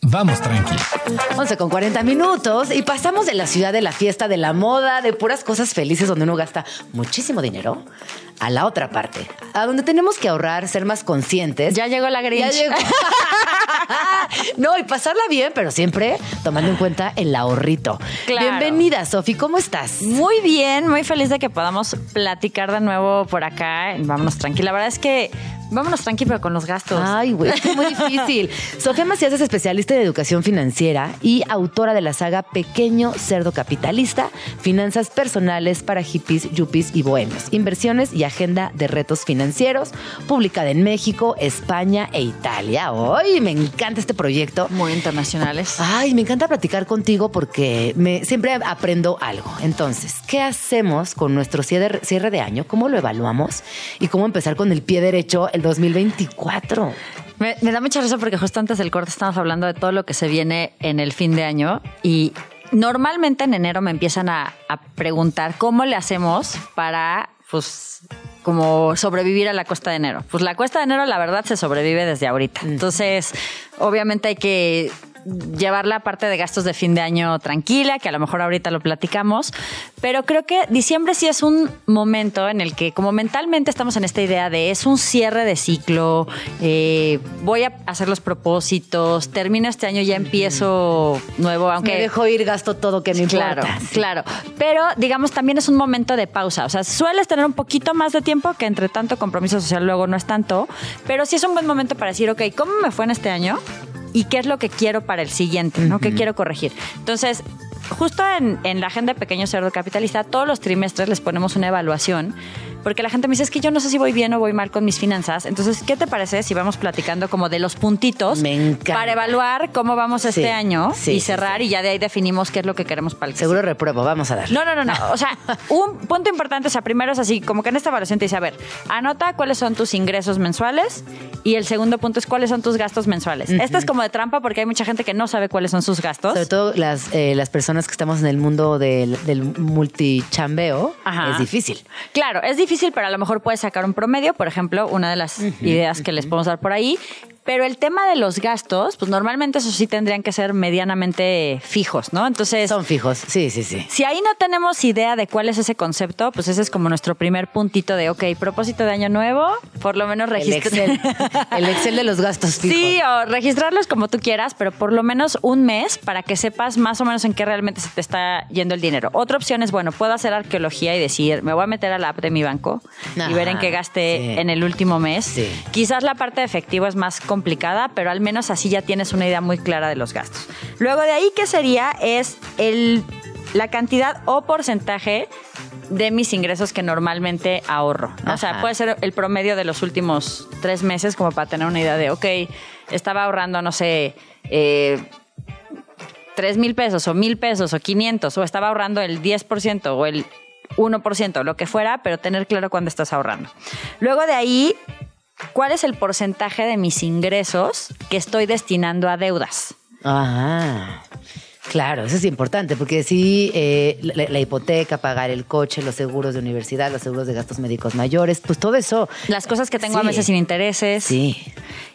Vamos Tranqui. 11 con 40 minutos y pasamos de la ciudad de la fiesta, de la moda, de puras cosas felices donde uno gasta muchísimo dinero, a la otra parte, a donde tenemos que ahorrar, ser más conscientes. Ya llegó la Grinch. Ya llegó. [laughs] no, y pasarla bien, pero siempre tomando en cuenta el ahorrito. Claro. Bienvenida, Sofi, ¿cómo estás? Muy bien, muy feliz de que podamos platicar de nuevo por acá. Vámonos tranqui. La verdad es que vámonos tranqui, pero con los gastos. Ay, güey, es muy [laughs] difícil. Sofía Macías es especialista de educación financiera y autora de la saga Pequeño Cerdo Capitalista, Finanzas Personales para Hippies, Yuppies y Bohemios, Inversiones y Agenda de Retos Financieros, publicada en México, España e Italia. Ay, me encanta este proyecto. Muy internacionales. Ay, me encanta platicar contigo porque me, siempre aprendo algo. Entonces, ¿qué hacemos con nuestro cierre, cierre de año? ¿Cómo lo evaluamos? ¿Y cómo empezar con el pie derecho el 2024? Me, me da mucha risa porque justo antes del corte estamos hablando de todo lo que se viene en el fin de año y normalmente en enero me empiezan a, a preguntar cómo le hacemos para, pues, como sobrevivir a la cuesta de enero. Pues la cuesta de enero, la verdad, se sobrevive desde ahorita. Entonces, obviamente hay que llevar la parte de gastos de fin de año tranquila, que a lo mejor ahorita lo platicamos, pero creo que diciembre sí es un momento en el que como mentalmente estamos en esta idea de es un cierre de ciclo, eh, voy a hacer los propósitos, termino este año, ya empiezo nuevo, aunque... me dejo ir, gasto todo que me Claro, importa. Sí. claro. Pero digamos también es un momento de pausa. O sea, sueles tener un poquito más de tiempo que entre tanto compromiso social luego no es tanto. Pero sí es un buen momento para decir, ok, ¿cómo me fue en este año? ¿Y qué es lo que quiero para el siguiente? ¿no? ¿Qué quiero corregir? Entonces, justo en, en la agenda de Pequeño Cerdo Capitalista, todos los trimestres les ponemos una evaluación. Porque la gente me dice, es que yo no sé si voy bien o voy mal con mis finanzas. Entonces, ¿qué te parece si vamos platicando como de los puntitos para evaluar cómo vamos Sí, este año sí, y cerrar sí. y ya de ahí definimos qué es lo que queremos para el que Seguro repruebo, vamos a darle. no, no, no, no. O sea, [laughs] un punto importante, o sea, primero es así, como que en esta evaluación te dice, a ver, anota cuáles son tus ingresos mensuales y el segundo punto es cuáles son tus gastos mensuales. Esta es como de trampa porque hay mucha gente que no sabe cuáles son sus gastos. Sobre todo las, eh, las personas que estamos en el mundo del, del multichambeo, Ajá. es difícil. Claro, es difícil, pero a lo mejor puedes sacar un promedio, por ejemplo, una de las ideas que les podemos dar por ahí. Pero el tema de los gastos, pues normalmente eso sí tendrían que ser medianamente fijos, ¿no? Entonces, Son fijos, sí, sí, sí. Si ahí no tenemos idea de cuál es ese concepto, pues ese es como nuestro primer puntito de, ok, propósito de año nuevo, por lo menos El registrar. Excel, [laughs] el Excel de los gastos fijos. Sí, o registrarlos como tú quieras, pero por lo menos un mes para que sepas más o menos en qué realmente se te está yendo el dinero. Otra opción es, bueno, puedo hacer arqueología y decir, me voy a meter a la app de mi banco y ver en qué sí. en el último mes. Sí. Quizás la parte de efectivo es más complicada, pero al menos así ya tienes una idea muy clara de los gastos. Luego de ahí, ¿qué sería? Es el, la cantidad o porcentaje de mis ingresos que normalmente ahorro. ¿no? O sea, puede ser el promedio de los últimos tres meses como para tener una idea de, ok, estaba ahorrando, no sé, eh, 3 mil pesos o mil pesos o 500 o estaba ahorrando el 10% o el 1%, lo que fuera, pero tener claro cuándo estás ahorrando. Luego de ahí, ¿cuál es el porcentaje de mis ingresos que estoy destinando a deudas? Ah, claro, eso es importante, porque sí, eh, la, la hipoteca, pagar el coche, los seguros de universidad, los seguros de gastos médicos mayores, pues todo eso. Las cosas que tengo a meses sin intereses. Sí.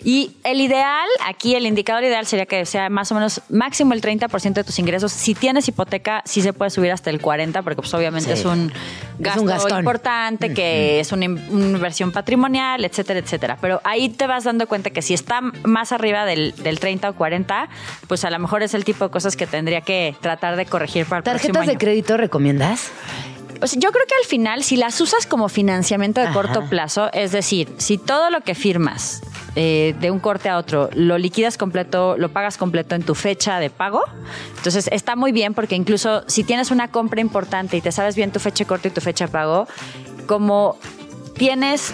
Y el ideal, aquí el indicador ideal sería que sea más o menos máximo el 30% de tus ingresos. Si tienes hipoteca, sí se puede subir hasta el 40%, porque pues obviamente Sí. es un Es gasto un importante, que es una in- una inversión patrimonial, etcétera, etcétera. Pero ahí te vas dando cuenta que si está más arriba del, del 30 o 40, pues a lo mejor es el tipo de cosas que tendría que tratar de corregir para el próximo ¿Tarjetas de año. crédito recomiendas? O sea, yo creo que al final, si las usas como financiamiento de Ajá. corto plazo, es decir, si todo lo que firmas eh, de un corte a otro lo liquidas completo, lo pagas completo en tu fecha de pago, entonces está muy bien porque incluso si tienes una compra importante y te sabes bien tu fecha de corte y tu fecha de pago, como tienes...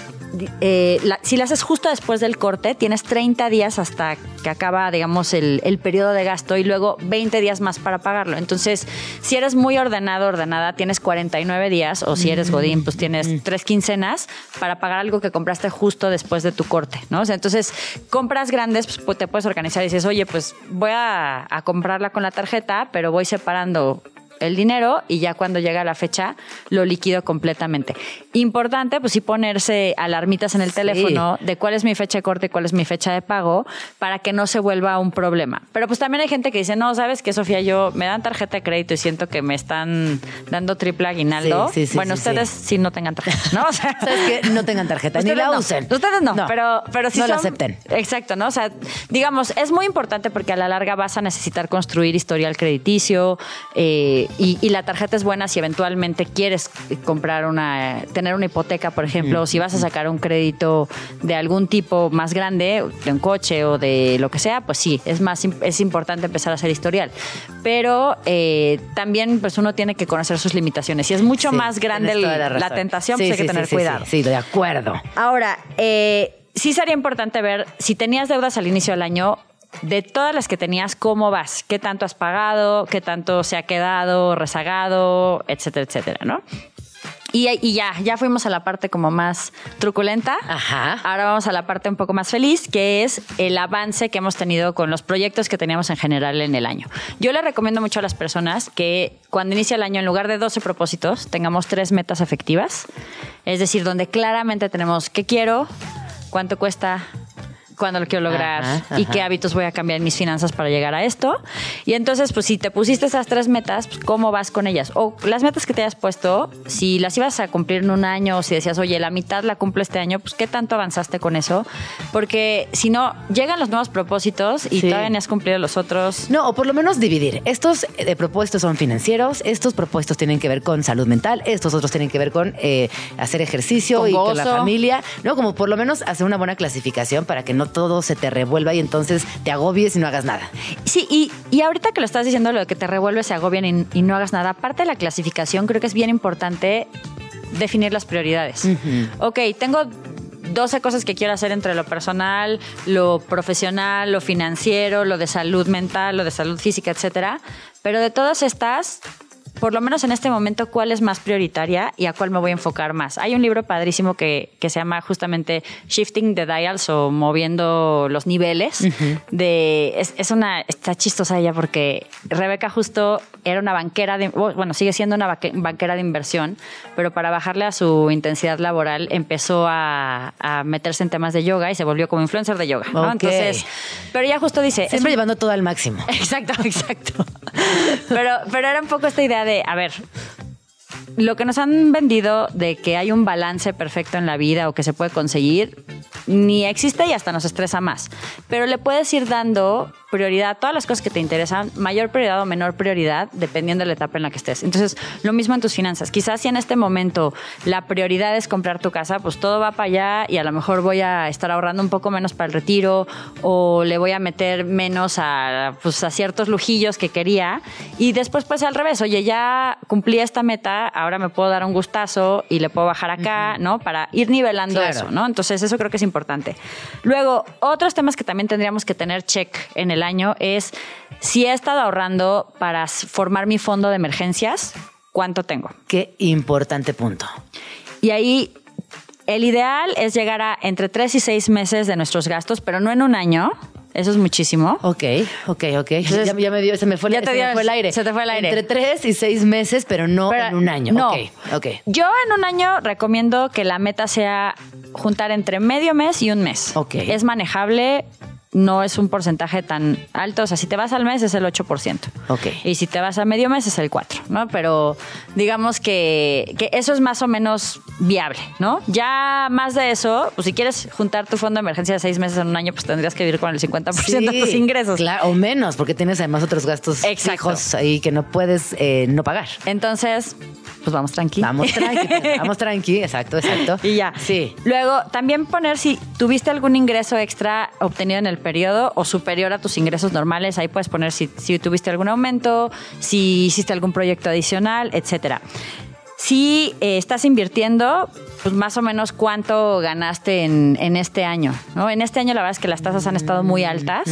eh, la- si la haces justo después del corte, tienes 30 días hasta que acaba, digamos, el, el periodo de gasto y luego 20 días más para pagarlo. Entonces, si eres muy ordenado, ordenada, tienes 49 días, o si eres Godín, pues tienes tres quincenas para pagar algo que compraste justo después de tu corte, ¿no? O sea, entonces, compras grandes, pues, te puedes organizar y dices, oye, pues voy a, a comprarla con la tarjeta, pero voy separando el dinero y ya cuando llega la fecha lo liquido completamente. Importante, pues sí ponerse alarmitas en el teléfono de cuál es mi fecha de corte y cuál es mi fecha de pago para que no se vuelva un problema. Pero pues también hay gente que dice, no, ¿sabes qué, Sofía? Yo me dan tarjeta de crédito y siento que me están dando triple aguinaldo. Sí, sí, sí, bueno, ustedes sí. no tengan tarjeta, ¿no? [laughs] O sea, ¿Sabes qué? No tengan tarjeta, ni la no. usen. Ustedes no, pero, pero sí No la acepten. Exacto, ¿no? O sea, digamos, es muy importante porque a la larga vas a necesitar construir historial crediticio eh, y, y la tarjeta es buena si eventualmente quieres comprar una, tener una hipoteca, por ejemplo, o si vas a sacar un crédito de algún tipo más grande, de un coche o de lo que sea, pues sí, es más es importante empezar a hacer historial. Pero eh, también pues uno tiene que conocer sus limitaciones. Si es mucho Sí, más grande la, tentación, Sí, pues hay sí, que tener sí, sí, cuidado. Sí, sí, de acuerdo. Ahora, eh, sí sería importante ver si tenías deudas al inicio del año. De todas las que tenías, ¿cómo vas? ¿Qué tanto has pagado? ¿Qué tanto se ha quedado rezagado? Etcétera, etcétera, ¿no? Y, y ya, ya fuimos a la parte como más truculenta. Ajá. Ahora vamos a la parte un poco más feliz, que es el avance que hemos tenido con los proyectos que teníamos en general en el año. Yo le recomiendo mucho a las personas que cuando inicia el año, en lugar de 12 propósitos, tengamos tres metas efectivas. Es decir, donde claramente tenemos qué quiero, cuánto cuesta, cuándo lo quiero lograr Ajá, y qué hábitos voy a cambiar en mis finanzas para llegar a esto. Y entonces, pues si te pusiste esas tres metas, pues, ¿cómo vas con ellas? O las metas que te hayas puesto, si las ibas a cumplir en un año o si decías, oye, la mitad la cumplo este año, pues ¿qué tanto avanzaste con eso? Porque si no, llegan los nuevos propósitos y Sí. todavía no has cumplido los otros. No, o por lo menos dividir. Estos eh, propuestos son financieros, estos propuestos tienen que ver con salud mental, estos otros tienen que ver con eh, hacer ejercicio Con y con la familia, ¿no? Como por lo menos hacer una buena clasificación para que no todo se te revuelva y entonces te agobies y no hagas nada. Sí, y, y ahorita que lo estás diciendo, lo de que te revuelves, se agobian y, y no hagas nada, aparte de la clasificación, creo que es bien importante definir las prioridades. Ok, tengo 12 cosas que quiero hacer entre lo personal, lo profesional, lo financiero, lo de salud mental, lo de salud física, etcétera. Pero de todas estas, por lo menos en este momento, ¿cuál es más prioritaria y a cuál me voy a enfocar más? Hay un libro padrísimo que, que se llama justamente Shifting the Dials o moviendo los niveles. de, es, es una, está chistosa ella porque Rebeca justo era una banquera, de, bueno, sigue siendo una banquera de inversión, pero para bajarle a su intensidad laboral empezó a, a meterse en temas de yoga y se volvió como influencer de yoga. ¿no? Entonces, pero ella justo dice... Siempre llevando todo al máximo. [laughs] Exacto, exacto. Pero, pero era un poco esta idea de, a ver, lo que nos han vendido de que hay un balance perfecto en la vida o que se puede conseguir, ni existe y hasta nos estresa más. Pero le puedes ir dando prioridad a todas las cosas que te interesan, mayor prioridad o menor prioridad, dependiendo de la etapa en la que estés. Entonces, lo mismo en tus finanzas. Quizás si en este momento la prioridad es comprar tu casa, pues todo va para allá y a lo mejor voy a estar ahorrando un poco menos para el retiro o le voy a meter menos a, pues, a ciertos lujillos que quería. Y después, pues al revés, oye, ya cumplí esta meta, ahora me puedo dar un gustazo y le puedo bajar acá, ¿no? Para ir nivelando Claro. eso, ¿no? Entonces, eso creo que es importante. Luego, otros temas que también tendríamos que tener check en el año es si he estado ahorrando para formar mi fondo de emergencias, ¿cuánto tengo? Qué importante punto. Y ahí el ideal es llegar a entre tres y seis meses de nuestros gastos, pero no en un año, Eso es muchísimo. Ok, ok, ok. ya, ya me dio, se me fue, Ya te se me dio- fue el aire. se te fue el aire. Entre tres y seis meses, pero no Pero- en un año. No. Ok, ok. Yo en un año recomiendo que la meta sea juntar entre medio mes y un mes. Ok. Es manejable, no es un porcentaje tan alto. O sea, si te vas al mes es el 8%. Ok. Y si te vas a medio mes es el 4%, ¿no? Pero digamos que, que eso es más o menos viable, ¿no? Ya más de eso, pues si quieres juntar tu fondo de emergencia de seis meses en un año, pues tendrías que vivir con el 50% de tus ingresos. Claro, o menos, porque tienes además otros gastos Exacto. fijos ahí que no puedes eh, no pagar. Entonces, pues vamos tranqui. Vamos tranqui, pues, [laughs] vamos tranqui, exacto, exacto. Y ya. Sí. Luego, también poner si tuviste algún ingreso extra obtenido en el periodo o superior a tus ingresos normales. Ahí puedes poner si, si tuviste algún aumento, si hiciste algún proyecto adicional, etcétera. Si eh, estás invirtiendo, pues más o menos cuánto ganaste en, en este año. ¿no? En este año la verdad es que las tasas han estado muy altas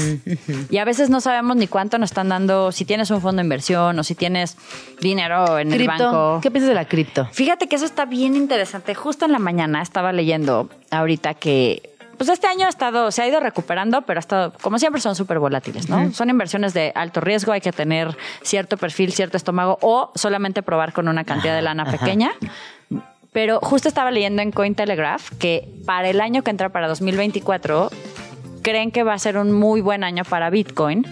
y a veces no sabemos ni cuánto nos están dando, si tienes un fondo de inversión o si tienes dinero en el banco. ¿qué piensas de la cripto? Fíjate que eso está bien interesante. Justo en la mañana estaba leyendo ahorita que pues este año ha estado, se ha ido recuperando, pero ha estado, como siempre, son súper volátiles, ¿no? Son inversiones de alto riesgo, hay que tener cierto perfil, cierto estómago, o solamente probar con una cantidad de lana pequeña. Pero justo estaba leyendo en Cointelegraph que para el año que entra, para 2024, creen que va a ser un muy buen año para Bitcoin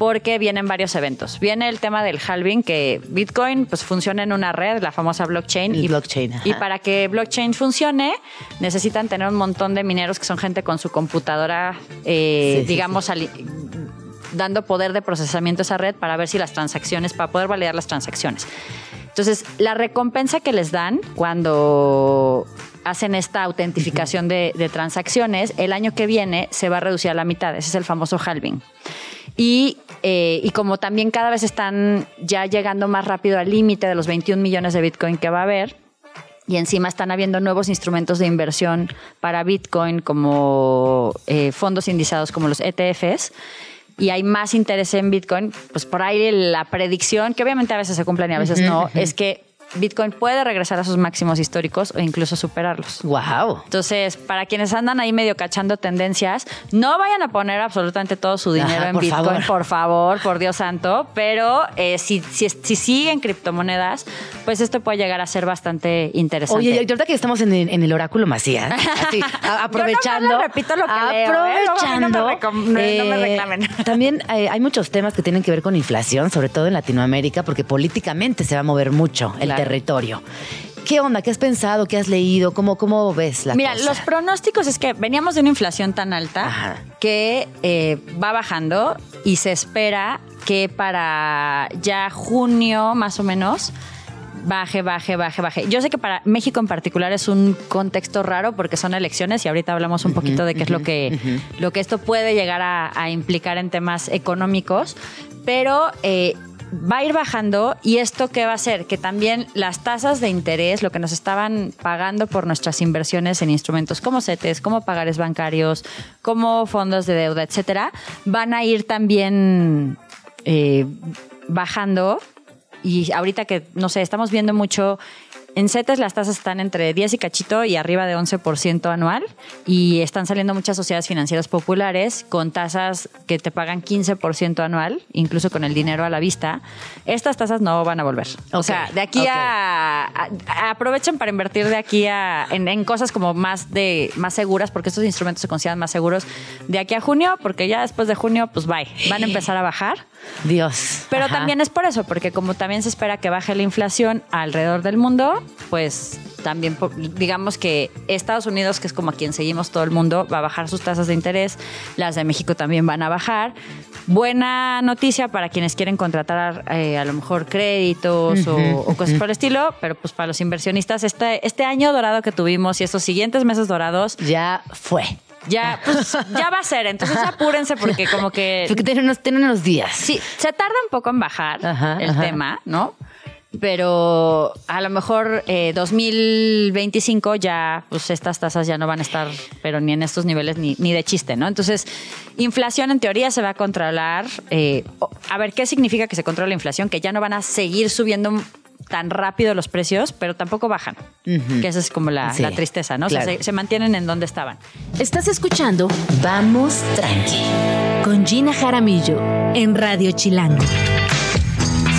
porque vienen varios eventos. Viene el tema del halving, que Bitcoin pues funciona en una red, la famosa blockchain. El blockchain, y para que blockchain funcione, necesitan tener un montón de mineros que son gente con su computadora, eh, Sí, sí, digamos, dando poder de procesamiento a esa red para ver si las transacciones, para poder validar las transacciones. Entonces, la recompensa que les dan cuando hacen esta autentificación de, de transacciones, el año que viene se va a reducir a la mitad. Ese es el famoso halving. Y, eh, y como también cada vez están ya llegando más rápido al límite de los 21 millones de Bitcoin que va a haber, y encima están habiendo nuevos instrumentos de inversión para Bitcoin como eh, fondos indizados como los ETFs. Y hay más interés en Bitcoin, pues por ahí la predicción, que obviamente a veces se cumplen y a veces no, es que Bitcoin puede regresar a sus máximos históricos o incluso superarlos. Wow. Entonces, para quienes andan ahí medio cachando tendencias, no vayan a poner absolutamente todo su dinero Ajá, en por Bitcoin, favor. por favor, por Dios santo. Pero eh, si, si, si siguen criptomonedas, pues esto puede llegar a ser bastante interesante. Oye, y ahorita que estamos en el, en el oráculo Macías, así, [laughs] a- aprovechando. Yo repito lo que leo, ¿eh? Aprovechando. No me no eh, reclamen. [laughs] También eh, hay muchos temas que tienen que ver con inflación, sobre todo en Latinoamérica, porque políticamente se va a mover mucho el Claro. Territorio. ¿Qué onda? ¿Qué has pensado? ¿Qué has leído? ¿Cómo, cómo ves la Mira, cosa? los pronósticos es que veníamos de una inflación tan alta Ajá. que eh, va bajando y se espera que para ya junio más o menos baje, baje, baje, baje. Yo sé que para México en particular es un contexto raro porque son elecciones y ahorita hablamos un poquito de qué es lo que, lo que esto puede llegar a, a implicar en temas económicos, pero... eh, va a ir bajando y esto qué va a hacer que también las tasas de interés, lo que nos estaban pagando por nuestras inversiones en instrumentos como CETES, como pagares bancarios, como fondos de deuda, etcétera, van a ir también eh, bajando. Y ahorita que no sé, estamos viendo mucho en CETES las tasas están entre 10 y cachito y arriba de 11% anual y están saliendo muchas sociedades financieras populares con tasas que te pagan 15% anual, incluso con el dinero a la vista. Estas tasas no van a volver. O sea, de aquí a- aprovechen para invertir de aquí a en, en cosas como más de más seguras porque estos instrumentos se consideran más seguros de aquí a junio porque ya después de junio pues bye, van a empezar a bajar. Dios. Pero Ajá. también es por eso, porque como también se espera que baje la inflación alrededor del mundo, pues también digamos que Estados Unidos, que es como a quien seguimos todo el mundo, va a bajar sus tasas de interés, las de México también van a bajar. Buena noticia para quienes quieren contratar eh, a lo mejor créditos o, o cosas por el estilo, pero pues para los inversionistas, este, este año dorado que tuvimos y estos siguientes meses dorados, Ya fue. Ya, pues, ya va a ser. Entonces apúrense porque como que Porque tienen unos, tienen unos días. Sí, se tarda un poco en bajar Ajá, el ajá. tema, ¿no? Pero a lo mejor eh, 2025 ya, pues estas tasas ya no van a estar, pero ni en estos niveles ni, ni de chiste, ¿no? Entonces, inflación en teoría se va a controlar. eh, a ver, ¿qué significa que se controla la inflación? Que ya no van a seguir subiendo tan rápido los precios, pero tampoco bajan. Que esa es como la, Sí, la tristeza, ¿no? O sea, se, se mantienen en donde estaban. Estás escuchando Vamos Tranqui con Gina Jaramillo en Radio Chilango.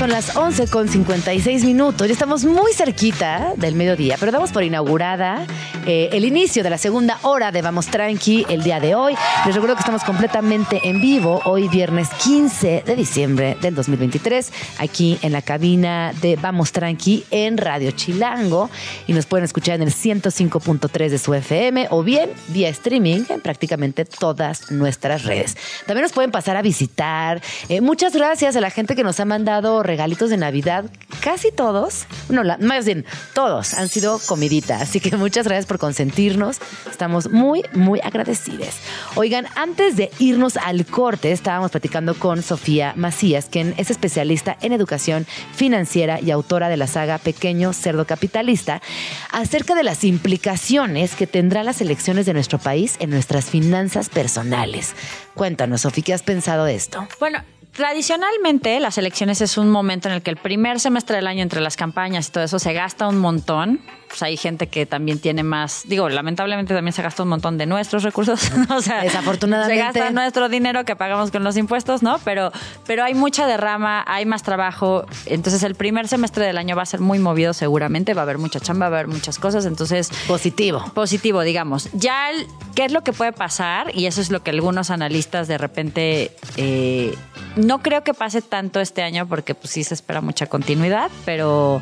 Son las 11 con 56 minutos. Ya estamos muy cerquita del mediodía, pero damos por inaugurada eh, el inicio de la segunda hora de Vamos Tranqui el día de hoy. Les recuerdo que estamos completamente en vivo hoy, viernes 15 de diciembre del 2023, aquí en la cabina de Vamos Tranqui en Radio Chilango. Y nos pueden escuchar en el 105.3 de su FM o bien vía streaming en prácticamente todas nuestras redes. También nos pueden pasar a visitar. Eh, muchas gracias a la gente que nos ha mandado regalitos de Navidad. Casi todos, no, más bien todos han sido comidita. Así que muchas gracias por consentirnos. Estamos muy, muy agradecidos. Oigan, antes de irnos al corte, estábamos platicando con Sofía Macías, quien es especialista en educación financiera y autora de la saga Pequeño Cerdo Capitalista, acerca de las implicaciones que tendrán las elecciones de nuestro país en nuestras finanzas personales. Cuéntanos, Sofía, ¿qué has pensado de esto? Bueno, tradicionalmente las elecciones es un momento en el que el primer semestre del año entre las campañas y todo eso se gasta un montón. Pues hay gente que también tiene más, digo, lamentablemente también se gasta un montón de nuestros recursos, [laughs] o sea, Desafortunadamente. se gasta nuestro dinero que pagamos con los impuestos, ¿no? Pero, pero hay mucha derrama, hay más trabajo, entonces el primer semestre del año va a ser muy movido seguramente, va a haber mucha chamba, va a haber muchas cosas, entonces Positivo. positivo, digamos. Ya, el- ¿qué es lo que puede pasar? Y eso es lo que algunos analistas de repente, eh, no creo que pase tanto este año porque pues sí se espera mucha continuidad, pero...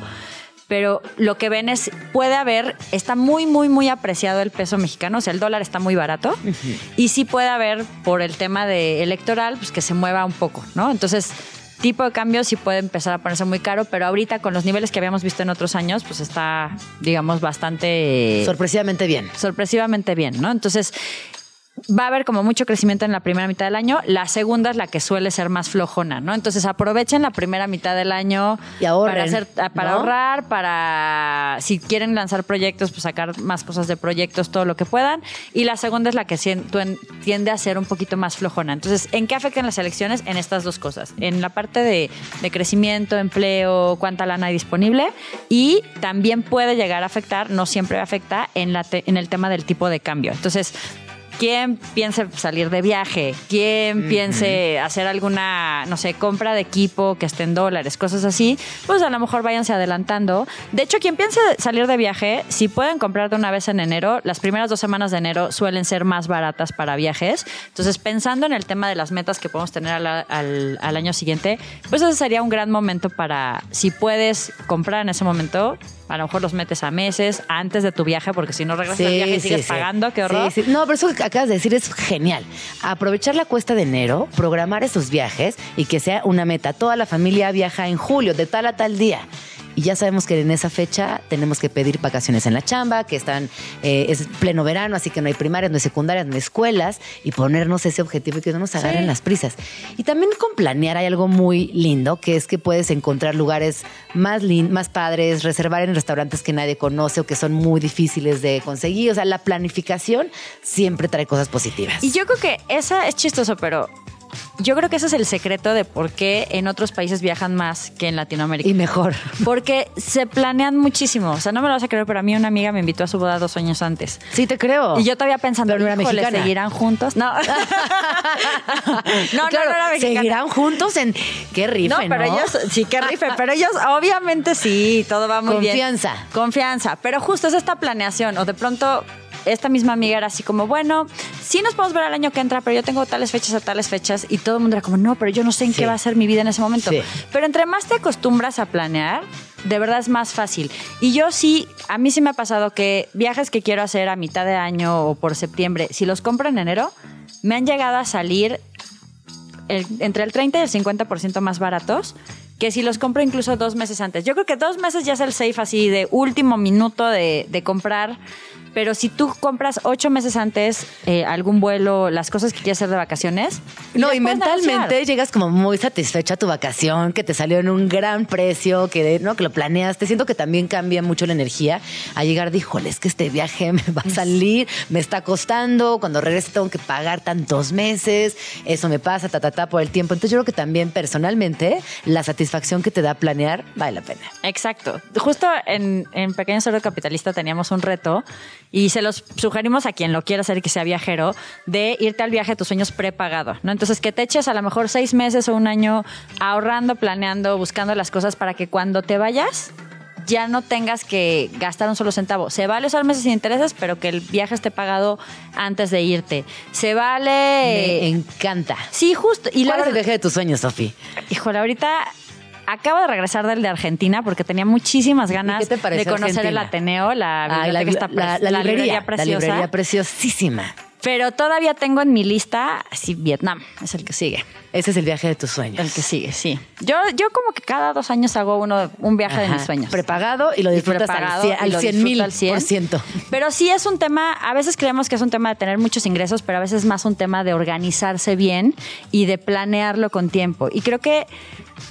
Pero lo que ven es, puede haber, está muy, muy, muy apreciado el peso mexicano, o sea, el dólar está muy barato, y sí puede haber, por el tema de electoral, pues que se mueva un poco, ¿no? Entonces, tipo de cambio sí puede empezar a ponerse muy caro, pero ahorita con los niveles que habíamos visto en otros años, pues está, digamos, bastante Sorpresivamente bien. sorpresivamente bien, ¿no? Entonces, va a haber como mucho crecimiento en la primera mitad del año. La segunda es la que suele ser más flojona, ¿no? Entonces, aprovechen la primera mitad del año Y ahorren, para, hacer, para ¿no? ahorrar, para si quieren lanzar proyectos, pues sacar más cosas de proyectos, todo lo que puedan. Y la segunda es la que tiende a ser un poquito más flojona. Entonces, ¿en qué afectan las elecciones? En estas dos cosas. En la parte de, de crecimiento, empleo, cuánta lana hay disponible. Y también puede llegar a afectar, no siempre afecta, en, la te- en el tema del tipo de cambio. Entonces, ¿Quién piense salir de viaje? ¿Quién piense hacer alguna, no sé, compra de equipo que esté en dólares, cosas así? Pues a lo mejor váyanse adelantando. De hecho, quien piense salir de viaje, si pueden comprar de una vez en enero, las primeras dos semanas de enero suelen ser más baratas para viajes. Entonces, pensando en el tema de las metas que podemos tener al, al- al año siguiente, pues ese sería un gran momento para, si puedes comprar en ese momento, a lo mejor los metes a meses antes de tu viaje, porque si no regresas del viaje y sigues pagando, qué horror. Sí, sí. No, pero eso que acabas de decir es genial. Aprovechar la cuesta de enero, programar esos viajes y que sea una meta. Toda la familia viaja en julio, de tal a tal día. Y ya sabemos que en esa fecha tenemos que pedir vacaciones en la chamba, que están, eh, es pleno verano, así que no hay primarias, no hay secundarias, no hay escuelas, y ponernos ese objetivo y que no nos agarren las prisas. Y también con planear hay algo muy lindo, que es que puedes encontrar lugares más, lin- más padres, reservar en restaurantes que nadie conoce o que son muy difíciles de conseguir. O sea, la planificación siempre trae cosas positivas. Y yo creo que esa es chistoso, pero yo creo que ese es el secreto de por qué en otros países viajan más que en Latinoamérica. Y mejor. [laughs] Porque se planean muchísimo. O sea, no me lo vas a creer, pero a mí una amiga me invitó a su boda dos años antes. Sí, te creo. Y yo todavía pensando, Pero no era "Híjole, mexicana". ¿seguirán juntos? No. [laughs] no, no, Claro, no era mexicana. Seguirán juntos en qué rife, No, ¿no? pero ellos, sí, qué rife, pero ellos obviamente sí, todo va muy bien. Confianza. Confianza, pero justo es esta planeación, o de pronto esta misma amiga era así como, bueno, sí nos podemos ver el año que entra, pero yo tengo tales fechas a tales fechas, y todo el mundo era como, no, pero yo no sé en Sí. qué va a ser mi vida en ese momento. Sí. Pero entre más te acostumbras a planear, de verdad es más fácil. Y yo sí, a mí sí me ha pasado que viajes que quiero hacer a mitad de año o por septiembre, si los compro en enero, me han llegado a salir el- entre el 30 y el 50% más baratos que si los compro incluso dos meses antes. Yo creo que dos meses ya es el safe así de último minuto de, de comprar Pero si tú compras ocho meses antes eh, algún vuelo, las cosas que quieres hacer de vacaciones. No, y mentalmente negociar. llegas como muy satisfecha a tu vacación, que te salió en un gran precio, que, ¿no? que lo planeaste. Siento que también cambia mucho la energía a llegar híjole, es que este viaje [laughs] me va a salir, me está costando, cuando regrese tengo que pagar tantos meses, eso me pasa, ta, ta, ta, por el tiempo. Entonces yo creo que también personalmente la satisfacción que te da planear vale la pena. Exacto. Justo en, en Pequeño Cerdo Capitalista teníamos un reto y se los sugerimos a quien lo quiera hacer que sea viajero de irte al viaje de tus sueños prepagado, ¿no? Entonces que te eches a lo mejor seis meses o un año ahorrando, planeando, buscando las cosas para que cuando te vayas ya no tengas que gastar un solo centavo. Se vale usar meses sin intereses, pero que el viaje esté pagado antes de irte. Se vale... Me encanta. Sí, justo. Y ¿Y la ¿Cuál es el viaje de tus sueños, Sofi? Híjole, ahorita acabo de regresar del de Argentina porque tenía muchísimas ganas de conocer el? Ateneo, la biblioteca está la, pre- la la librería, la preciosa. librería preciosísima. pero todavía tengo en mi lista, sí, Vietnam es el que sigue. Ese es el viaje de tus sueños. El que sigue, sí. Yo, yo como que cada dos años hago uno, un viaje de mis sueños. Prepagado y lo disfrutas al cien- y al lo 100 disfruto mil al 100. por ciento. Pero sí es un tema, a veces creemos que es un tema de tener muchos ingresos, pero a veces es más un tema de organizarse bien y de planearlo con tiempo. Y creo que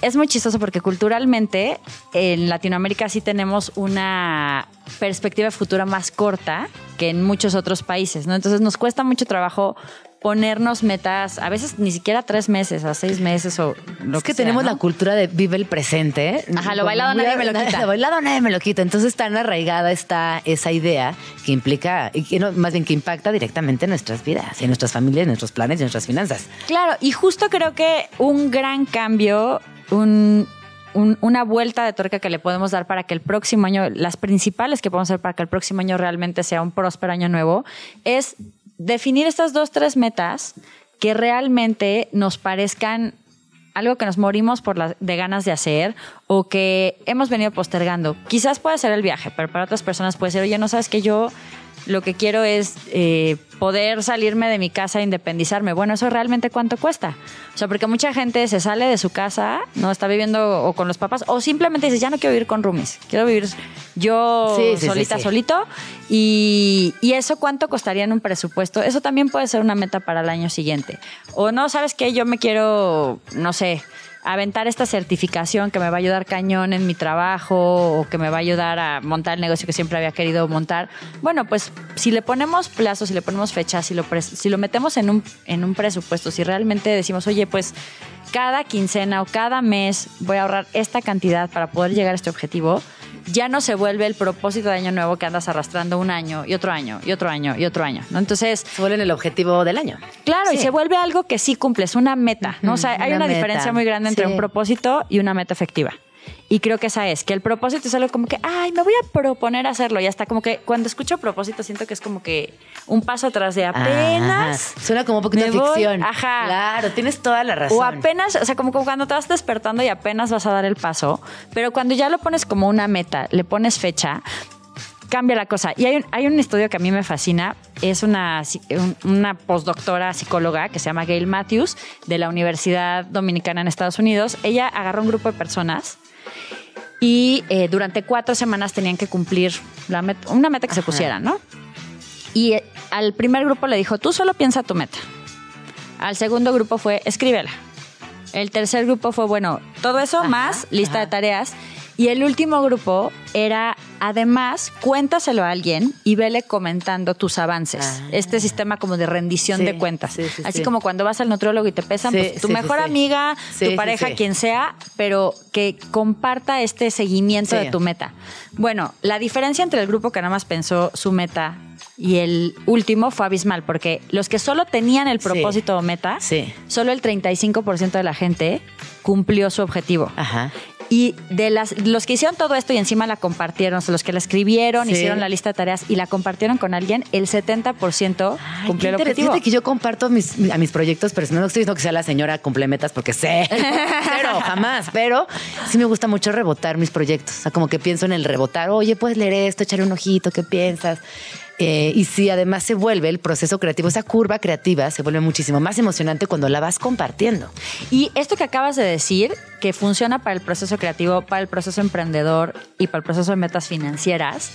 es muy chistoso porque culturalmente en Latinoamérica sí tenemos una perspectiva futura más corta que en muchos otros países, ¿no? Entonces nos cuesta mucho trabajo ponernos metas, a veces ni siquiera tres meses, a seis meses o lo Es que sea, tenemos ¿no? la cultura de vive el presente. Ajá, lo bailado nadie me lo quita. Lo bailado nadie me lo quita. Entonces tan arraigada está esa idea que implica, y que no, más bien que impacta directamente en nuestras vidas, en nuestras familias, en nuestros planes y en nuestras finanzas. Claro, y justo creo que un gran cambio, un, un- una vuelta de tuerca que le podemos dar para que el próximo año, las principales que podemos hacer para que el próximo año realmente sea un próspero año nuevo, es definir estas dos, tres metas que realmente nos parezcan algo que nos morimos por la- de ganas de hacer o que hemos venido postergando. Quizás puede ser el viaje, pero para otras personas puede ser, oye, no sabes que yo lo que quiero es eh, poder salirme de mi casa e independizarme. Bueno, ¿eso realmente cuánto cuesta? O sea, porque mucha gente se sale de su casa, no está viviendo o con los papás, o simplemente dice, ya no quiero vivir con roomies, quiero vivir yo Sí, sí, sí, solita, sí. solito. Y, y eso cuánto costaría en un presupuesto, eso también puede ser una meta para el año siguiente. O no, ¿sabes qué? Yo me quiero, no sé, aventar esta certificación que me va a ayudar cañón en mi trabajo o que me va a ayudar a montar el negocio que siempre había querido montar. Bueno, pues si le ponemos plazos, si le ponemos fechas, si lo, si lo metemos en un, en un presupuesto, si realmente decimos, oye, pues cada quincena o cada mes voy a ahorrar esta cantidad para poder llegar a este objetivo, ya no se vuelve el propósito de año nuevo que andas arrastrando un año y otro año y otro año y otro año, ¿no? Entonces, Se vuelven el objetivo del año. Claro, y se vuelve algo que sí cumples, una meta, ¿no? O sea, hay una diferencia muy grande entre sí. un propósito y una meta efectiva. Y creo que esa es, que el propósito es algo como que, ay, me voy a proponer hacerlo. Y hasta como que cuando escucho propósito siento que es como que un paso atrás de apenas. Ajá. Suena como un poquito de ficción. Ajá. Claro, tienes toda la razón. O apenas, o sea, como cuando te vas despertando y apenas vas a dar el paso, pero cuando ya lo pones como una meta, le pones fecha, cambia la cosa. Y hay un, hay un estudio que a mí me fascina, es una, una postdoctora psicóloga que se llama Gail Matthews de la Universidad Dominicana en Estados Unidos. Ella agarró un grupo de personas y eh, durante cuatro semanas tenían que cumplir la meta- una meta que se pusieran, ¿no? Y eh, al primer grupo le dijo, tú solo piensa tu meta. Al segundo grupo fue, escríbela. El tercer grupo fue, bueno, todo eso Ajá, más lista ajá. de tareas. Y el último grupo era, además, cuéntaselo a alguien y vele comentando tus avances. Ah. Este sistema como de rendición Sí, de cuentas. sí, sí, Así sí. como cuando vas al nutriólogo y te pesan, pues tu mejor amiga, tu pareja, quien sea, pero que comparta este seguimiento de tu meta. Bueno, la diferencia entre el grupo que nada más pensó su meta y el último fue abismal, porque los que solo tenían el propósito o meta, solo el 35% de la gente cumplió su objetivo. Ajá. Y de las, los que hicieron todo esto y encima la compartieron, o sea, los que la escribieron, Sí. hicieron la lista de tareas y la compartieron con alguien, el 70% Ay, cumplió el objetivo. que yo comparto mis, a mis proyectos, pero no estoy diciendo que sea la señora complemetas porque sé, [laughs] pero jamás, pero sí me gusta mucho rebotar mis proyectos. O sea, como que pienso en el rebotar, oye, puedes leer esto, echarle un ojito, ¿qué piensas? Eh, y sí, además se vuelve el proceso creativo, esa curva creativa se vuelve muchísimo más emocionante cuando la vas compartiendo. Y esto que acabas de decir, que funciona para el proceso creativo, para el proceso emprendedor y para el proceso de metas financieras,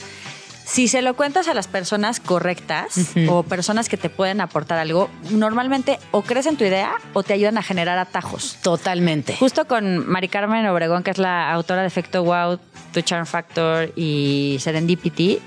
si se lo cuentas a las personas correctas o personas que te pueden aportar algo, normalmente o crecen tu idea o te ayudan a generar atajos. Totalmente. Justo con Mari Carmen Obregón, que es la autora de Efecto Wow, The Charm Factor y Serendipity,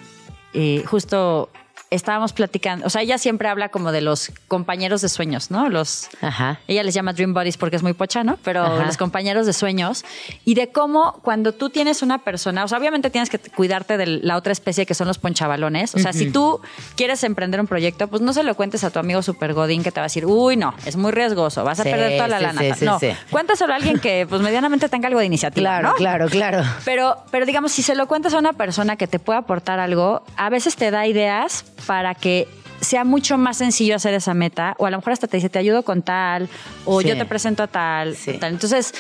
y justo estábamos platicando, o sea, ella siempre habla como de los compañeros de sueños, ¿no? Los Ajá. ella les llama dream buddies porque es muy pocha, ¿no? Pero Ajá. los compañeros de sueños y de cómo cuando tú tienes una persona, o sea, obviamente tienes que cuidarte de la otra especie que son los ponchabalones, o sea, si tú quieres emprender un proyecto, pues no se lo cuentes a tu amigo super godín que te va a decir, "Uy, no, es muy riesgoso, vas a Sí, perder toda la sí, lana." sí, no, cuéntaselo a alguien que pues medianamente tenga algo de iniciativa, Claro, ¿no? claro, claro. Pero, pero digamos, si se lo cuentas a una persona que te puede aportar algo, a veces te da ideas para que sea mucho más sencillo hacer esa meta, o a lo mejor hasta te dice, te ayudo con tal, o Sí. yo te presento a tal, Sí. tal. Entonces,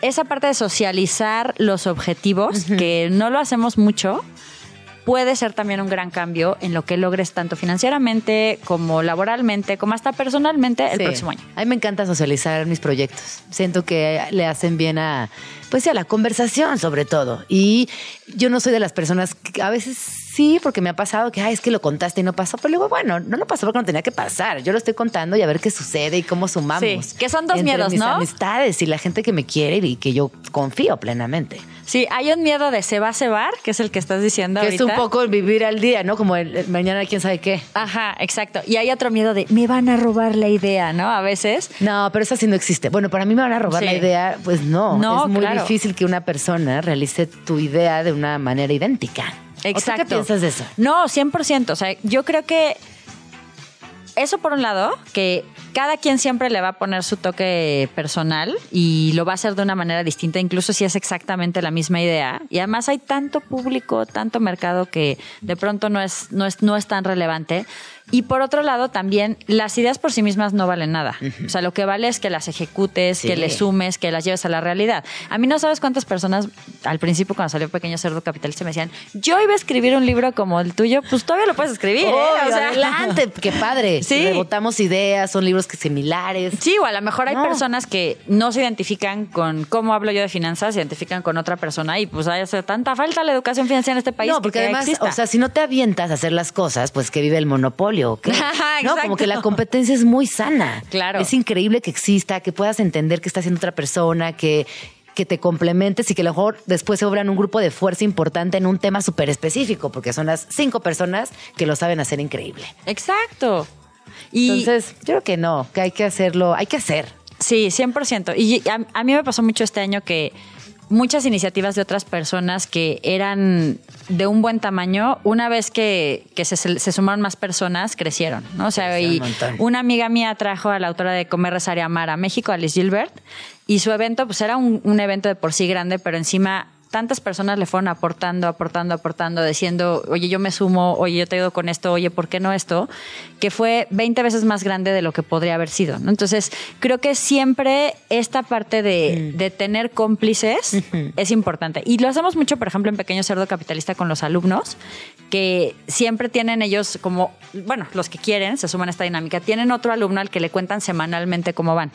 esa parte de socializar los objetivos, que no lo hacemos mucho, puede ser también un gran cambio en lo que logres tanto financieramente como laboralmente, como hasta personalmente el Sí. próximo año. A mí me encanta socializar mis proyectos. Siento que le hacen bien a, pues a la conversación sobre todo. Y yo no soy de las personas que a veces sí, porque me ha pasado que, ay, es que lo contaste y no pasó. Pero luego, bueno, no lo pasó porque no tenía que pasar. Yo lo estoy contando y a ver qué sucede y cómo sumamos. Sí, que son dos Entre miedos, mis ¿no? amistades y la gente que me quiere y que yo confío plenamente. Sí, hay un miedo de se va a cebar, que es el que estás diciendo Que es un poco el vivir al día, ¿no? Como el, el mañana quién sabe qué. Ajá, exacto. Y hay otro miedo de me van a robar la idea, ¿no? A veces. No, pero eso sí no existe. Bueno, para mí me van a robar Sí. la idea. Pues no. No, es muy claro. difícil que una persona realice tu idea de una manera idéntica. ¿O tú Exacto. ¿Qué piensas de eso? No, 100%. O sea, yo creo que eso por un lado, que cada quien siempre le va a poner su toque personal y lo va a hacer de una manera distinta, incluso si es exactamente la misma idea. Y además hay tanto público, tanto mercado que de pronto no es, no es, no es tan relevante. Y por otro lado, también las ideas por sí mismas no valen nada. O sea, lo que vale es que las ejecutes, Sí. que le sumes, que las lleves a la realidad. A mí no sabes cuántas personas al principio cuando salió Pequeño Cerdo Capitalista me decían, yo iba a escribir un libro como el tuyo, pues todavía lo puedes escribir. ¿eh? Obvio, O sea, adelante, [laughs] qué padre. Sí. Rebotamos ideas, son libros que similares. Sí, o a lo mejor hay No. personas que no se identifican con cómo hablo yo de finanzas, se identifican con otra persona y pues hace tanta falta la educación financiera en este país. No, porque que además, exista. o sea, si no te avientas a hacer las cosas, pues que vive el monopolio. [laughs] no, como que la competencia es muy sana. Claro. Es increíble que exista, que puedas entender que está haciendo otra persona, que que te complementes y que a lo mejor después se obran un grupo de fuerza importante en un tema súper específico, porque son las cinco personas que lo saben hacer increíble. Exacto. Y Entonces, yo creo que no, que hay que hacerlo, hay que hacer. Sí, 100%. Y a, a mí me pasó mucho este año que muchas iniciativas de otras personas que eran de un buen tamaño, una vez que, que se, se sumaron más personas, crecieron, ¿no? O sea, y una amiga mía trajo a la autora de Comer, Rezar y Amar a México, Alice Gilbert, y su evento, pues era un, un evento de por sí grande, pero encima tantas personas le fueron aportando, aportando, aportando, diciendo, oye, yo me sumo, oye, yo te ayudo con esto, oye, ¿por qué no esto? Que fue 20 veces más grande de lo que podría haber sido. ¿no? Entonces, creo que siempre esta parte de, de tener cómplices es importante. Y lo hacemos mucho, por ejemplo, en Pequeño Cerdo Capitalista con los alumnos, que siempre tienen ellos como, bueno, los que quieren, se suman a esta dinámica, tienen otro alumno al que le cuentan semanalmente cómo van.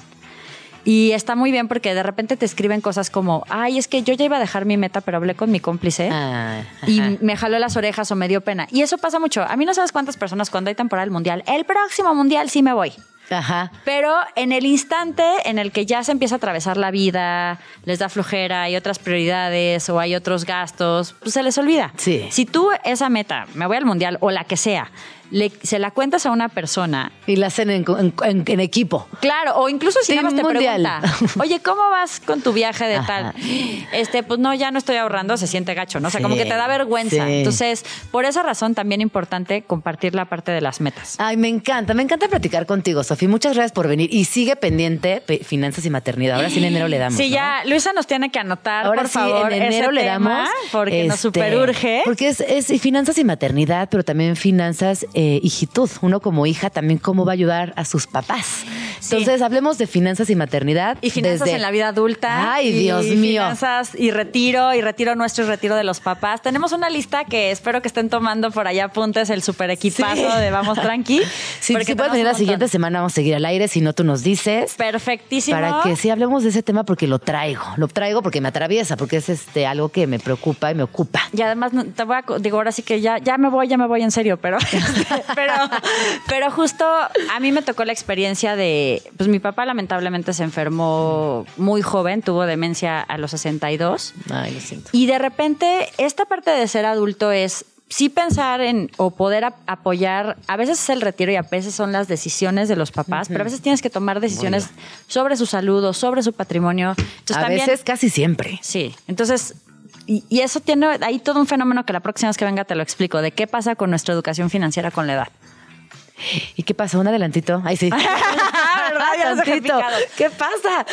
Y está muy bien porque de repente te escriben cosas como, ay, es que yo ya iba a dejar mi meta, pero hablé con mi cómplice Ah, y me jaló las orejas o me dio pena. Y eso pasa mucho. A mí no sabes cuántas personas cuando hay temporada del mundial, el próximo mundial sí me voy. Ajá. Pero en el instante en el que ya se empieza a atravesar la vida, les da flojera, hay otras prioridades o hay otros gastos, pues se les olvida. Sí. Si tú esa meta, me voy al mundial o la que sea, le- se la cuentas a una persona Y la hacen en, en- en- en equipo. Claro, o incluso si nada más te mundial. pregunta, oye, ¿cómo vas con tu viaje de Ajá. tal? Este, pues no, ya no estoy ahorrando, se siente gacho, ¿no? O sea, como que te da vergüenza. sí. Entonces, por esa razón también importante compartir la parte de las metas. Ay, me encanta, me encanta platicar contigo, Sofía. Muchas gracias por venir. Y sigue pendiente pe- finanzas y maternidad. Ahora sí en enero le damos. Sí, ¿no? ya, Luisa nos tiene que anotar, Ahora por favor, en enero ese le tema, damos. porque nos este, superurge. Porque es, es finanzas y maternidad, pero también finanzas eh, hijitud, uno como hija también cómo va a ayudar a sus papás. Entonces, hablemos de finanzas y maternidad. Y finanzas desde- en la vida adulta. Ay, y Dios mío. Finanzas y retiro, y retiro nuestro y retiro de los papás. Tenemos una lista que espero que estén tomando por allá apuntes el super equipazo Sí. de Vamos Tranqui. [laughs] Sí, porque si puedes venir la siguiente semana, vamos a seguir al aire. Si no, tú nos dices. Perfectísimo. Para que sí hablemos de ese tema porque lo traigo. Lo traigo porque me atraviesa, porque es este algo que me preocupa y me ocupa. Y además, te voy a, digo, ahora sí que ya, ya me voy, ya me voy en serio, pero, [laughs] [laughs] pero, pero justo a mí me tocó la experiencia de, pues mi papá lamentablemente se enfermó muy joven, tuvo demencia a los 62. Ay, lo siento. Y de repente, esta parte de ser adulto es sí pensar en o poder ap- apoyar, a veces es el retiro y a veces son las decisiones de los papás, pero a veces tienes que tomar decisiones sobre su salud o sobre su patrimonio. Entonces, a también, veces casi siempre. Sí, entonces, y, y eso tiene ahí todo un fenómeno que la próxima vez que venga te lo explico, de qué pasa con nuestra educación financiera con la edad. ¿Y qué pasa? Un adelantito. Ay, sí. [laughs] [laughs] ¿Verdad? Tantito. ¿Qué pasa?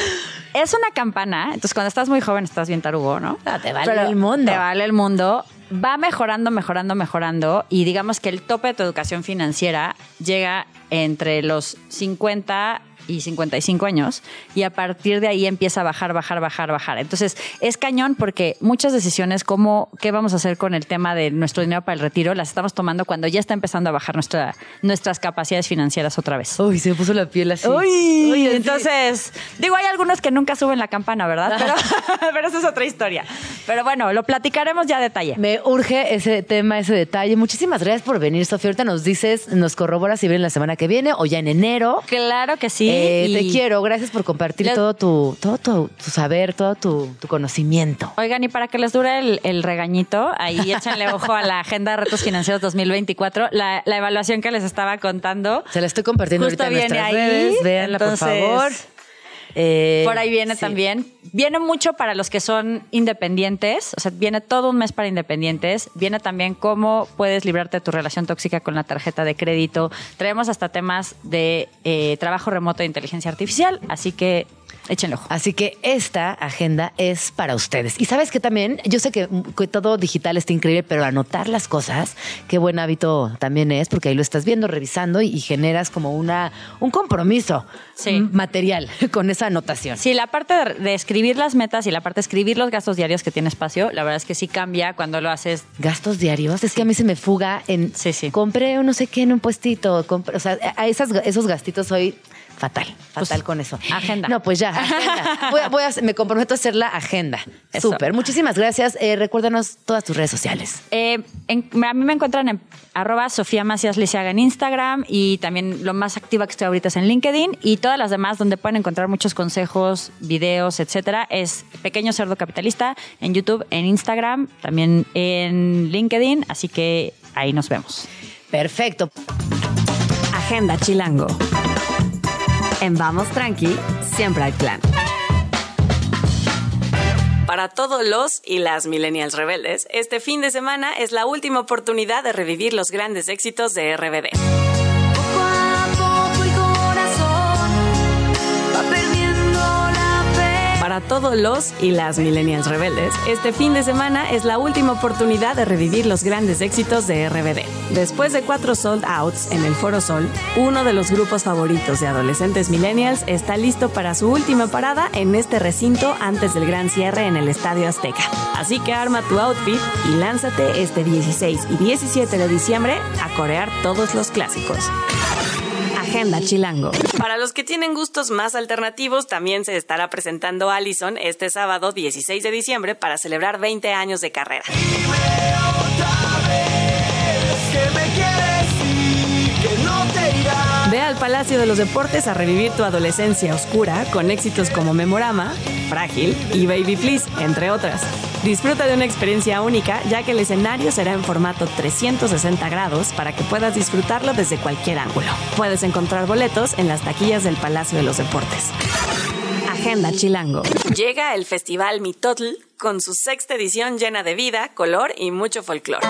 Es una campana, entonces cuando estás muy joven estás bien tarugo, ¿no? Ah, te vale el mundo. Te vale el mundo. Va mejorando, mejorando, mejorando y digamos que el tope de tu educación financiera llega entre los 50 y 55 años y a partir de ahí empieza a bajar, bajar, bajar, bajar. Entonces es cañón porque muchas decisiones como qué vamos a hacer con el tema de nuestro dinero para el retiro las estamos tomando cuando ya está empezando a bajar nuestra, nuestras capacidades financieras otra vez. Uy, se me puso la piel así. Uy, Uy, así. entonces, digo, hay algunos que nunca suben la campana, ¿verdad? [laughs] Pero, [laughs] pero esa es otra historia. Pero bueno, lo platicaremos ya a detalle. Me urge ese tema, ese detalle. Muchísimas gracias por venir, Sofía. Ahorita nos dices, nos corroboras si viene la semana que viene o ya en enero. Claro que sí. Eh, y- Te quiero, gracias por compartir Les- todo tu, todo tu, tu saber, todo tu, tu conocimiento. Oigan, y para que les dure el, el regañito, ahí [laughs] échenle ojo a la Agenda de Retos Financieros 2024, la, la evaluación que les estaba contando. Se la estoy compartiendo Justo ahorita en nuestras ahí, redes. Véanla, por favor. Eh, Por ahí viene sí. también. Viene mucho para los que son independientes, o sea, viene todo un mes para independientes. Viene también cómo puedes librarte de tu relación tóxica con la tarjeta de crédito. Traemos hasta temas de eh, trabajo remoto e inteligencia artificial, así que échenle ojo. Así que esta agenda es para ustedes. Y sabes que también, yo sé que, que todo digital está increíble, pero anotar las cosas, qué buen hábito también es, porque ahí lo estás viendo, revisando y, y generas como una un compromiso Sí. material [laughs] con esa anotación. Sí, la parte de, de escribir las metas y la parte de escribir los gastos diarios que tiene espacio, la verdad es que sí cambia cuando lo haces. Gastos diarios, es que a mí se me fuga en Sí, sí. compré un no sé qué en un puestito, compré- o sea, a esas, esos gastitos soy fatal, fatal Pues, con eso. agenda. No, pues ya, [laughs] agenda. Voy a- voy a- me comprometo a hacer la agenda. Súper, muchísimas gracias. Eh, recuérdanos todas tus redes sociales. Eh, en- a mí me encuentran en arroba Sofía Macías Lisiaga en Instagram y también lo más activa que estoy ahorita es en LinkedIn y todas las demás donde pueden encontrar muchos consejos, videos, etcétera, es Pequeño Cerdo Capitalista en YouTube, en Instagram, también en LinkedIn, así que ahí nos vemos. Perfecto. Agenda Chilango. En Vamos Tranqui, siempre hay plan. Para todos los y las millennials rebeldes, este fin de semana es la última oportunidad de revivir los grandes éxitos de RBD. Para todos los y las millennials rebeldes, este fin de semana es la última oportunidad de revivir los grandes éxitos de RBD. Después de cuatro sold outs en el Foro Sol, uno de los grupos favoritos de adolescentes millennials está listo para su última parada en este recinto antes del gran cierre en el Estadio Azteca. Así que arma tu outfit y lánzate este 16 y 17 de diciembre a corear todos los clásicos. Agenda Chilango. Para los que tienen gustos más alternativos, también se estará presentando Allison este sábado 16 de diciembre para celebrar 20 años de carrera. Al Palacio de los Deportes a revivir tu adolescencia oscura con éxitos como Memorama, Frágil y Baby Please, entre otras. Disfruta de una experiencia única ya que el escenario será en formato 360 grados para que puedas disfrutarlo desde cualquier ángulo. Puedes encontrar boletos en las taquillas del Palacio de los Deportes. Agenda Chilango. Llega el Festival Mitotl con su sexta edición llena de vida, color y mucho folclore.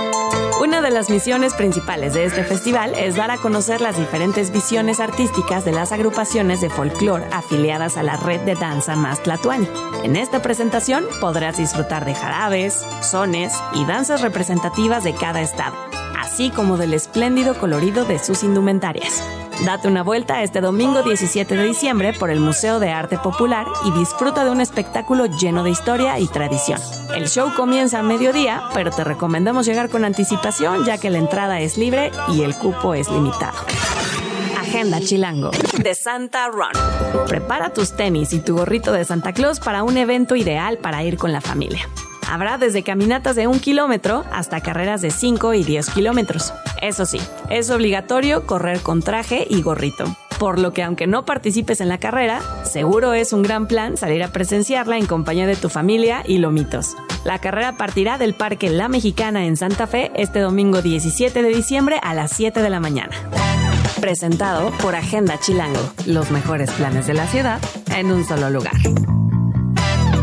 Una de las misiones principales de este festival es dar a conocer las diferentes visiones artísticas de las agrupaciones de folclore afiliadas a la red de danza Más Tlatuani. En esta presentación podrás disfrutar de jarabes, sones y danzas representativas de cada estado, así como del espléndido colorido de sus indumentarias. Date una vuelta este domingo 17 de diciembre por el Museo de Arte Popular y disfruta de un espectáculo lleno de historia y tradición. El show comienza a mediodía, pero te recomendamos llegar con anticipación ya que la entrada es libre y el cupo es limitado. Agenda Chilango de Santa Run. Prepara tus tenis y tu gorrito de Santa Claus para un evento ideal para ir con la familia. Habrá desde caminatas de un kilómetro hasta carreras de 5 y 10 kilómetros. Eso sí, es obligatorio correr con traje y gorrito. Por lo que aunque no participes en la carrera, seguro es un gran plan salir a presenciarla en compañía de tu familia y lomitos. La carrera partirá del Parque La Mexicana en Santa Fe este domingo 17 de diciembre a las 7 de la mañana. Presentado por Agenda Chilango, los mejores planes de la ciudad en un solo lugar.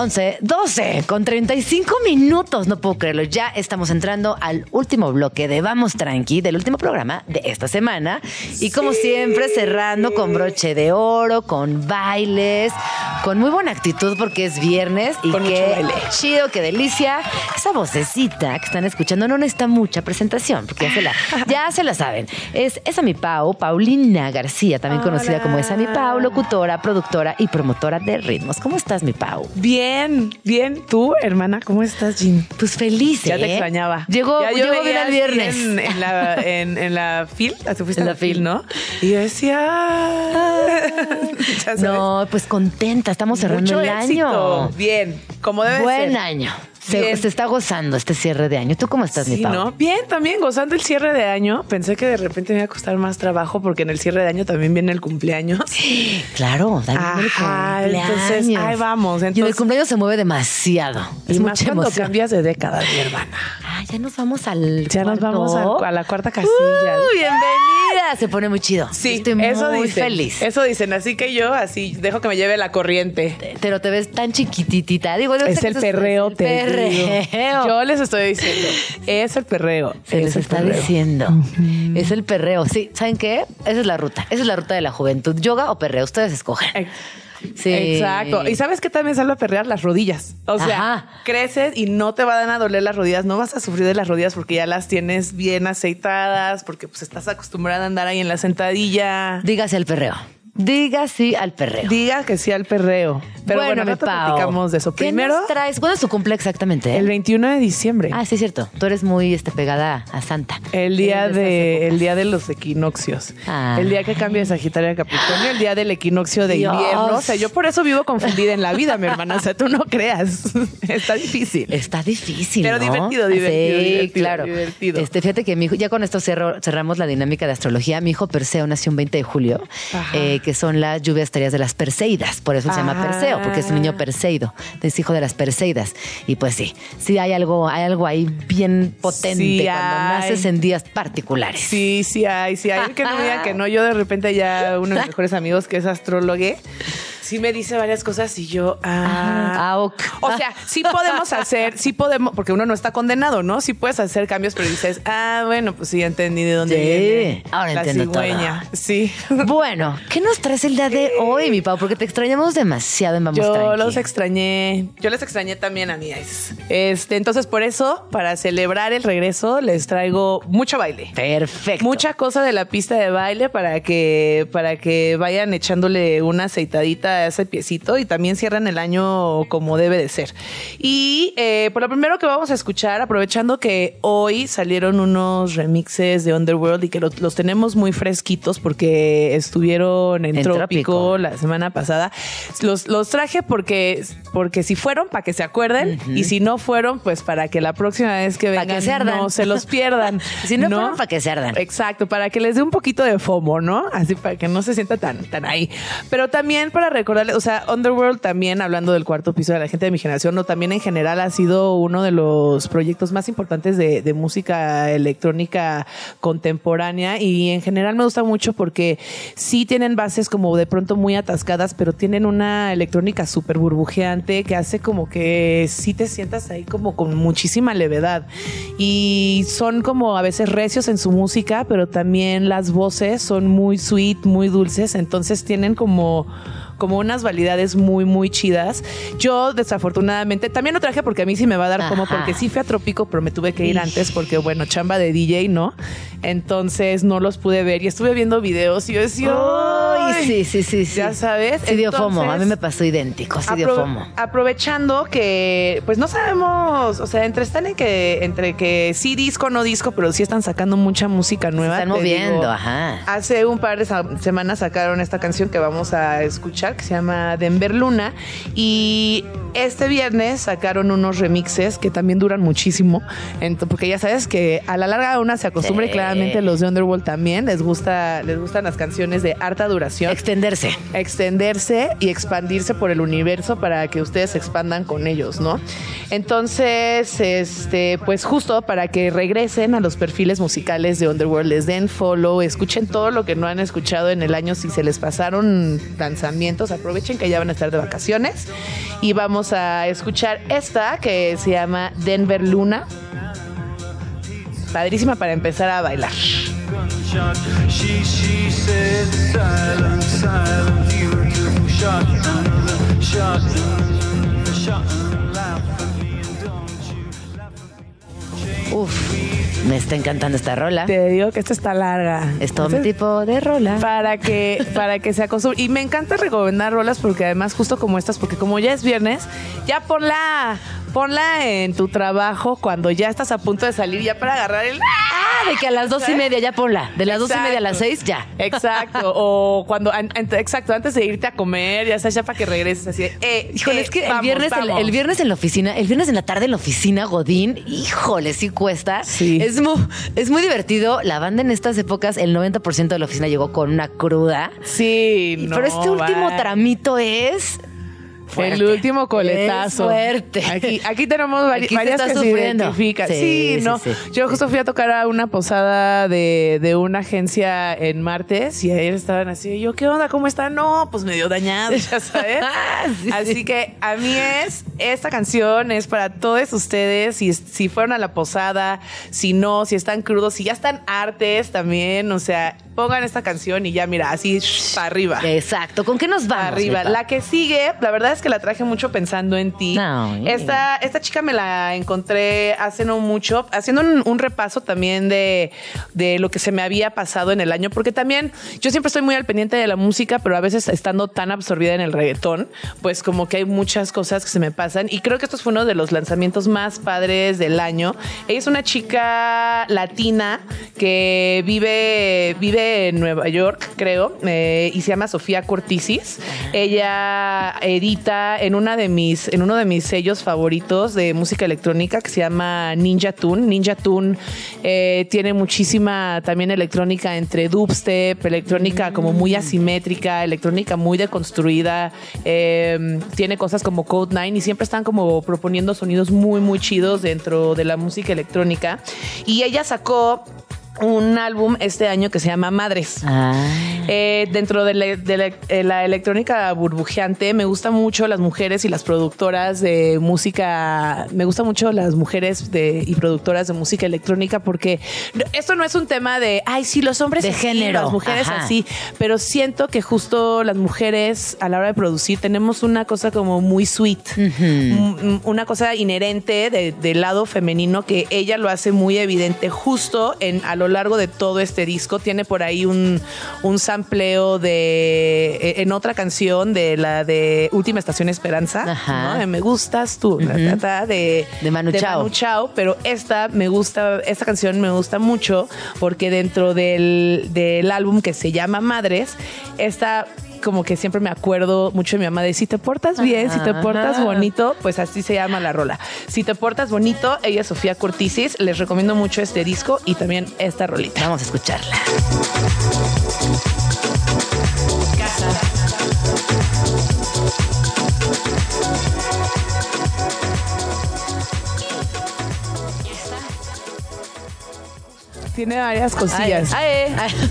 11, 12, con 35 minutos, no puedo creerlo. Ya estamos entrando al último bloque de Vamos Tranqui, del último programa de esta semana. Y como siempre, cerrando con broche de oro, con bailes, con muy buena actitud porque es viernes y Con qué chido, qué delicia. Esa vocecita que están escuchando no necesita mucha presentación porque ya se la, ya se la saben. Es esa mi Pau, Paulina García, también conocida como esa mi Pau, locutora, productora y promotora de ritmos. ¿Cómo estás, mi Pau? Bien, bien. ¿Tú, hermana, cómo estás, Jim? Pues feliz, Ya te ¿eh? extrañaba. Llegó, Ya llegó bien el viernes. En, en la, [laughs] en, en la fil, te fuiste En a la fil. ¿no? Y yo decía... [laughs] ya sabes, No, pues contenta, estamos cerrando mucho el éxito. año. Bien, como debe Buen ser. año. Se, está gozando este cierre de año. ¿Tú cómo estás, mi Sí, Pau? ¿no? Bien, también gozando el cierre de año. Pensé que de repente me iba a costar más trabajo porque en el cierre de año también viene el cumpleaños. Claro, también el Ajá, cumpleaños. entonces, ahí vamos. y en el Entonces- cumpleaños se mueve demasiado. Y Es más mucha cuando emoción. cambias de década, mi hermana. Ah, ya nos vamos al Ya nos vamos a, a la cuarta casilla. Uh, bienvenida. Se pone muy chido. Sí, Estoy eso muy feliz. Eso dicen. Así que yo así dejo que me lleve la corriente. Pero te ves tan chiquititita. Digo, yo Es el perreo, el te digo. perreo. Yo les estoy diciendo, es el perreo. Se es les está perreo. diciendo. Es el perreo. Sí, ¿saben qué? Esa es la ruta. Esa es la ruta de la juventud. ¿Yoga o perreo? Ustedes escogen. Ex- Sí. Exacto. Y sabes que también salva a perrear las rodillas. O sea, Ajá. creces y no te van a doler las rodillas, no vas a sufrir de las rodillas porque ya las tienes bien aceitadas, porque pues estás acostumbrada a andar ahí en la sentadilla. Dígase al perreo. Diga sí al perreo. Diga que sí al perreo. Pero bueno, mi no Pau. platicamos de eso. ¿Qué Primero, nos traes? ¿Cuándo es tu cumple exactamente? el 21 de diciembre. Ah, sí, es cierto. Tú eres muy este, pegada a Santa. El día de el día de los equinoccios. Ah. El día que cambia de Sagitario a Capricornio, el día del equinoccio de Dios. invierno. O sea, yo por eso vivo confundida en la vida, mi hermana. O sea, tú no creas. [laughs] Está difícil. Está difícil, Pero ¿no? divertido, divertido, Sí, divertido, claro. divertido. Este, fíjate que mi hijo, ya con esto cerro- cerramos la dinámica de astrología. Mi hijo Perseo nació un 20 de julio, Ajá. eh, que son las lluvias tareas de las Perseidas. Por eso se llama Ah. Perseo, porque es un niño Perseido, es hijo de las Perseidas. Y pues sí, sí hay algo, hay algo ahí bien potente Sí cuando hay. naces en días particulares. Sí, sí hay, sí hay. Que no me digan que no. Yo de repente ya uno de mis [laughs] mejores amigos que es astrólogo, sí me dice varias cosas y yo, ah, Ah, ok. O sea, sí podemos hacer, sí podemos, porque uno no está condenado, ¿no? Sí puedes hacer cambios, pero dices, ah, bueno, pues sí, entendí de dónde Sí, viene ahora la entiendo todo. cigüeña. Sí. [laughs] Bueno, ¿qué nos traes el día de hoy, mi Pau? Porque te extrañamos demasiado en Vamos Yo Tranqui. los extrañé. Yo les extrañé también a mí. Este, entonces, por eso, para celebrar el regreso, les traigo mucho baile. Perfecto. Mucha cosa de la pista de baile para que, para que vayan echándole una aceitadita ese piecito y también cierren el año como debe de ser. Y eh, por lo primero que vamos a escuchar, aprovechando que hoy salieron unos remixes de Underworld y que lo- los tenemos muy fresquitos porque estuvieron en, En Trópico, Trópico. la semana pasada. Los, los traje porque, porque si fueron, para que se acuerden, y si no fueron, pues para que la próxima vez que vengan que se ardan. no se los pierdan. [laughs] Si no fueron, pa' que se ardan. Exacto, para que les dé un poquito de FOMO, ¿no? Así para que no se sienta tan, tan ahí. Pero también para recordarles, o sea, Underworld también, hablando del cuarto piso de la gente de mi generación, no, también en general ha sido uno de los proyectos más importantes de, de música electrónica contemporánea y en general me gusta mucho porque sí tienen bases como de pronto muy atascadas, pero tienen una electrónica súper burbujeante que hace como que sí te sientas ahí como con muchísima levedad. Y son como a veces recios en su música, pero también las voces son muy sweet, muy dulces, entonces tienen como como unas validades muy, muy chidas. Yo, desafortunadamente, también lo traje porque a mí sí me va a dar como, porque sí fui a Trópico, pero me tuve que ir antes porque, bueno, chamba de DJ, ¿no? Entonces no los pude ver y estuve viendo videos y yo decía, Ay, sí, sí, sí, sí. Ya sabes. Sí dio fomo. A mí me pasó idéntico. Sí dio fomo. Aprovechando que, pues no sabemos, o sea, entre están en que, entre que sí disco, no disco, pero sí están sacando mucha música nueva. están te moviendo, digo, ajá. Hace un par de semanas sacaron esta canción que vamos a escuchar, que se llama Denver Luna, y este viernes sacaron unos remixes que también duran muchísimo, porque ya sabes que a la larga una se acostumbra y claramente los de Underworld también les gusta, les gustan las canciones de harta duración Extenderse. extenderse y expandirse por el universo para que ustedes se expandan con ellos, ¿no? Entonces, este, pues justo para que regresen a los perfiles musicales de Underworld, les den follow, escuchen todo lo que no han escuchado en el año, si se les pasaron lanzamientos, aprovechen que ya van a estar de vacaciones y vamos a escuchar esta que se llama Denver Luna. Padrísima para empezar a bailar. Uf, me está encantando esta rola. Te digo que esta está larga. Es todo mi tipo de rola. para que [laughs] para que se acostumbre y me encanta recomendar rolas porque además justo como estas porque como ya es viernes ya ponla ponla en tu trabajo cuando ya estás a punto de salir ya para agarrar el Ah, de que a las dos y media ya ponla. De las dos y media a las seis ya. exacto [laughs] o cuando an- an- exacto antes de irte a comer ya sabes ya para que regreses así de, eh, Híjole, eh, es que el, viernes, el, viernes en la oficina, el viernes en la tarde en la oficina, Godín, híjole, sí cuesta. Sí. Es, mu- es muy divertido. La banda en estas épocas, el 90% de la oficina llegó con una cruda. sí no, Pero este último tramito es. Fuerte. El último coletazo. Fuerte. Aquí, aquí tenemos vari- Aquí varias que se sufriendo. identifican. Sí, Sí, sí, no. sí. Yo justo fui a tocar a una posada de, de una agencia en martes y ayer estaban así. Yo, ¿qué onda? ¿Cómo están? No, pues medio dañados, ya sabes. [laughs] Ah, sí, así sí. que a mí es, esta canción es para todos ustedes. Si, si fueron a la posada, si no, si están crudos, si ya están artes también. O sea, pongan esta canción y ya, mira, así para arriba. Exacto. ¿Con qué nos vamos? Arriba. La que sigue, la verdad es que la traje mucho pensando en ti. No, esta, esta chica me la encontré hace no mucho, haciendo un, un repaso también de, de lo que se me había pasado en el año, porque también yo siempre estoy muy al pendiente de la música, pero a veces estando tan absorbida en el reggaetón, pues como que hay muchas cosas que se me pasan. Y creo que esto fue uno de los lanzamientos más padres del año. Ella es una chica latina que vive, vive en Nueva York, creo, eh, y se llama Sofía Cortisis. Ella edita en una de mis, en uno de mis sellos favoritos de música electrónica que se llama Ninja Tune. Ninja Tune eh, tiene muchísima también electrónica entre dubstep, electrónica como muy asimétrica, electrónica muy deconstruida. eh, tiene cosas como Code 9 y siempre están como proponiendo sonidos muy, muy chidos dentro de la música electrónica. Y ella sacó un álbum este año que se llama Madres. Ah. Eh, dentro de, la, de la- eh, la electrónica burbujeante, me gusta mucho las mujeres y las productoras de música. Me gusta mucho las mujeres de, y productoras de música electrónica porque esto no es un tema de, ay, sí, los hombres De así, género, las mujeres ajá. así, pero siento que justo las mujeres a la hora de producir tenemos una cosa como muy sweet, Mm, una cosa inherente de- del lado femenino que ella lo hace muy evidente justo en a lo largo de todo este disco. Tiene por ahí un, un sampleo de eh, en otra canción de la de Última Estación Esperanza, Ajá. ¿no? De Me gustas tú, ta, ta, de, De Manu Chao. Chao, pero esta me gusta, esta canción me gusta mucho porque dentro del, del álbum que se llama Madres, esta como que siempre me acuerdo mucho de mi mamá de si te portas bien, si te portas bonito, pues así se llama la rola. Si te portas bonito, ella es Sofía Cortisis, les recomiendo mucho este disco y también esta rolita. Vamos a escucharla. Tiene varias cosillas. Ay, ay, ay.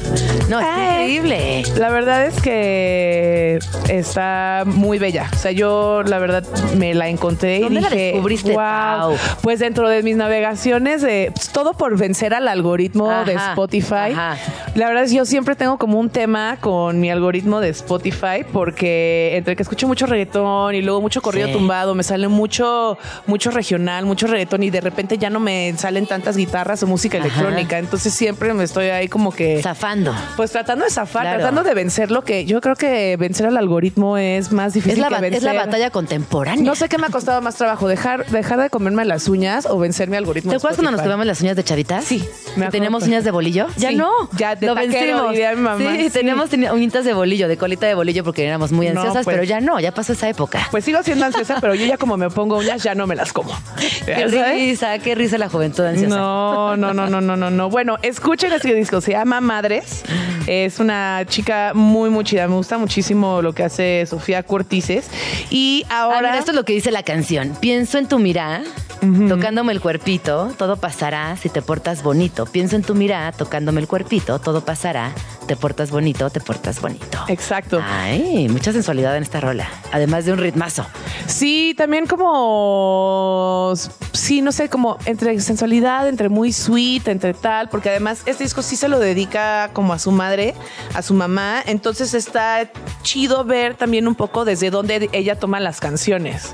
No, Ay. increíble. La verdad es que está muy bella. O sea, yo la verdad me la encontré y ¿Dónde la dije, descubriste, wow. Pau? Pues dentro de mis navegaciones de pues, todo por vencer al algoritmo de Spotify. ajá. La verdad es que yo siempre tengo como un tema con mi algoritmo de Spotify porque entre que escucho mucho reggaetón y luego mucho corrido Sí. tumbado, me sale mucho mucho regional, mucho reggaetón y de repente ya no me salen tantas guitarras o música Ajá. electrónica. Entonces siempre me estoy ahí como que Zafando. pues tratando de zafar, Claro. tratando de vencer lo que yo creo que vencer al algoritmo es más difícil Es la, que vencer. es la batalla contemporánea. No sé qué me ha costado más trabajo, dejar, dejar de comerme las uñas o vencer mi algoritmo. ¿Te acuerdas cuando nos comíamos las uñas de chavitas? Sí, me ¿Que acuerdo teníamos uñas de bolillo? Ya no. ya de lo vencimos. diría mi mamá, Sí, sí. teníamos uñitas de bolillo, de colita de bolillo porque éramos muy No, ansiosas, pues. pero ya no, ya pasó esa época. Pues sigo siendo ansiosa, pero yo ya como me pongo uñas ya no me las como. [laughs] qué risa, qué risa la juventud ansiosa. No, no, no, no, no, no, no. Bueno, escuchen este disco, se llama Madres. Es una chica muy, muy chida. Me gusta muchísimo lo que hace Sofía Cortices. Y Ah, ahora. mira, esto es lo que dice la canción. Pienso en tu mirada, tocándome el cuerpito, todo pasará si te portas bonito. Pienso en tu mirada, tocándome el cuerpito, todo pasará. Te portas bonito, te portas bonito. Exacto. Ay, mucha sensualidad en esta rola. Además de un ritmazo. Sí, también como, sí, no sé, como entre sensualidad, entre muy sweet, entre tal, porque además este disco sí se lo dedica como a su madre, a su mamá, entonces está chido ver también un poco desde dónde ella toma las canciones.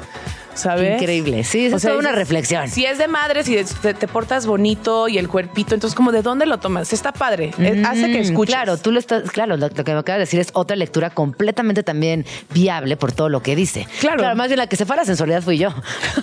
¿Sabes? Increíble. Sí, O es sea, toda una reflexión. Si es de madre, si es- te, te portas bonito y el cuerpito, entonces como de dónde lo tomas, está padre, eh, hace que Mm, escuches. Claro, tú lo estás, claro, lo, lo que me acabas de decir es otra lectura completamente también viable por todo lo que dice. Claro. más bien la que se fue a la sensualidad fui yo.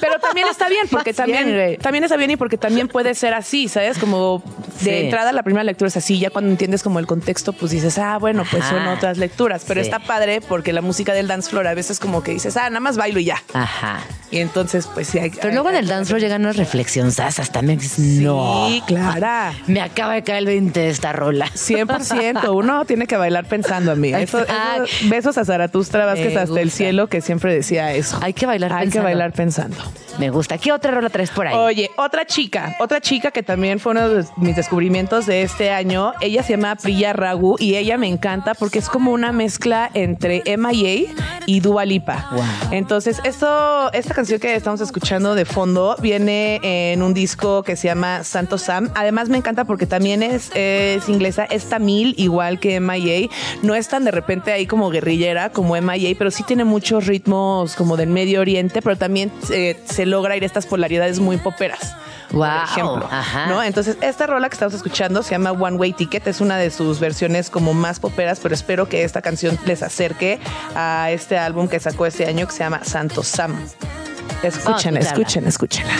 Pero también está bien, [laughs] porque también, bien, también está bien y porque también puede ser así, ¿sabes? Como de Sí. entrada la primera lectura es así, ya cuando entiendes como el contexto, pues dices, ah, bueno, pues son otras lecturas. Pero Sí. está padre porque la música del dance floor a veces como que dices, ah, nada más bailo y ya. Ajá. Y entonces, pues sí hay Pero luego en el dance floor llegan unas reflexionzasas también. Dices, no. Sí, clara. [laughs] Me acaba de caer el 20 de esta rola. 100%. [laughs] Uno tiene que bailar pensando, amiga. Eso- eso- Exacto. besos a Zaratustra Vázquez hasta el cielo, que siempre decía eso. Hay que bailar Hay que pensando. bailar pensando. Me gusta. ¿Qué otra rola traes por ahí? Oye, otra chica, otra chica que también fue uno de mis descubrimientos de este año. Ella se llama Priya Ragu y ella me encanta porque es como una mezcla entre MIA y Dua Lipa. Wow. Entonces, esto, esta canción que estamos escuchando de fondo viene en un disco que se llama Santo Sam. Además, me encanta porque también es, es inglesa, es tamil, igual que MIA. No es tan de repente ahí como guerrillera como MIA, pero sí tiene muchos ritmos como del Medio Oriente, pero también eh, se logra ir a estas polaridades muy poperas. Wow, Por ejemplo, ajá. ¿no? Entonces, esta rola que estamos escuchando se llama One Way Ticket, es una de sus versiones como más poperas, pero espero que esta canción les acerque a este álbum que sacó este año que se llama Santo Sam. Ah, escuchen, escuchen, escúchenla.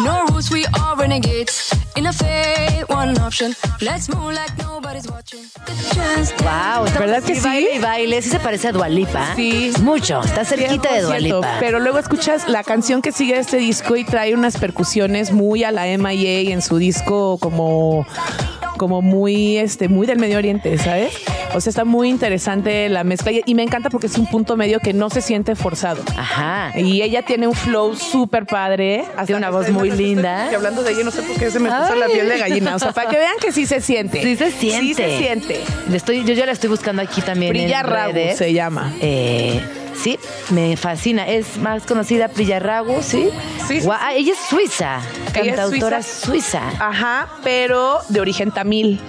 No rules, we are renegades. In a fade, one option. Let's move like nobody's watching. The chance to Wow, ¿Verdad que sí? Baile y baile. Sí se parece a Dualipa. Sí. Mucho. Está cerquita de 100%, Dualipa. Pero luego escuchas la canción que sigue este disco y trae unas percusiones muy a la MIA en su disco como como muy este muy del Medio Oriente, ¿sabes? O sea, está muy interesante la mezcla y, y me encanta porque es un punto medio que no se siente forzado. Ajá. Y ella tiene un flow súper padre. Tiene una voz muy linda. estoy hablando de ella, no sé por qué se me puso la piel de gallina. O sea, para que vean que sí se siente. Sí se siente. Sí se siente. Le estoy, yo ya la estoy buscando aquí también Brilla en redes. se llama. Eh, sí, me fascina. Es más conocida Ragu, ¿sí? Sí, sí, Guau, ah, ella es suiza, Ella es cantautora suiza. suiza. Ajá, pero de origen tamil.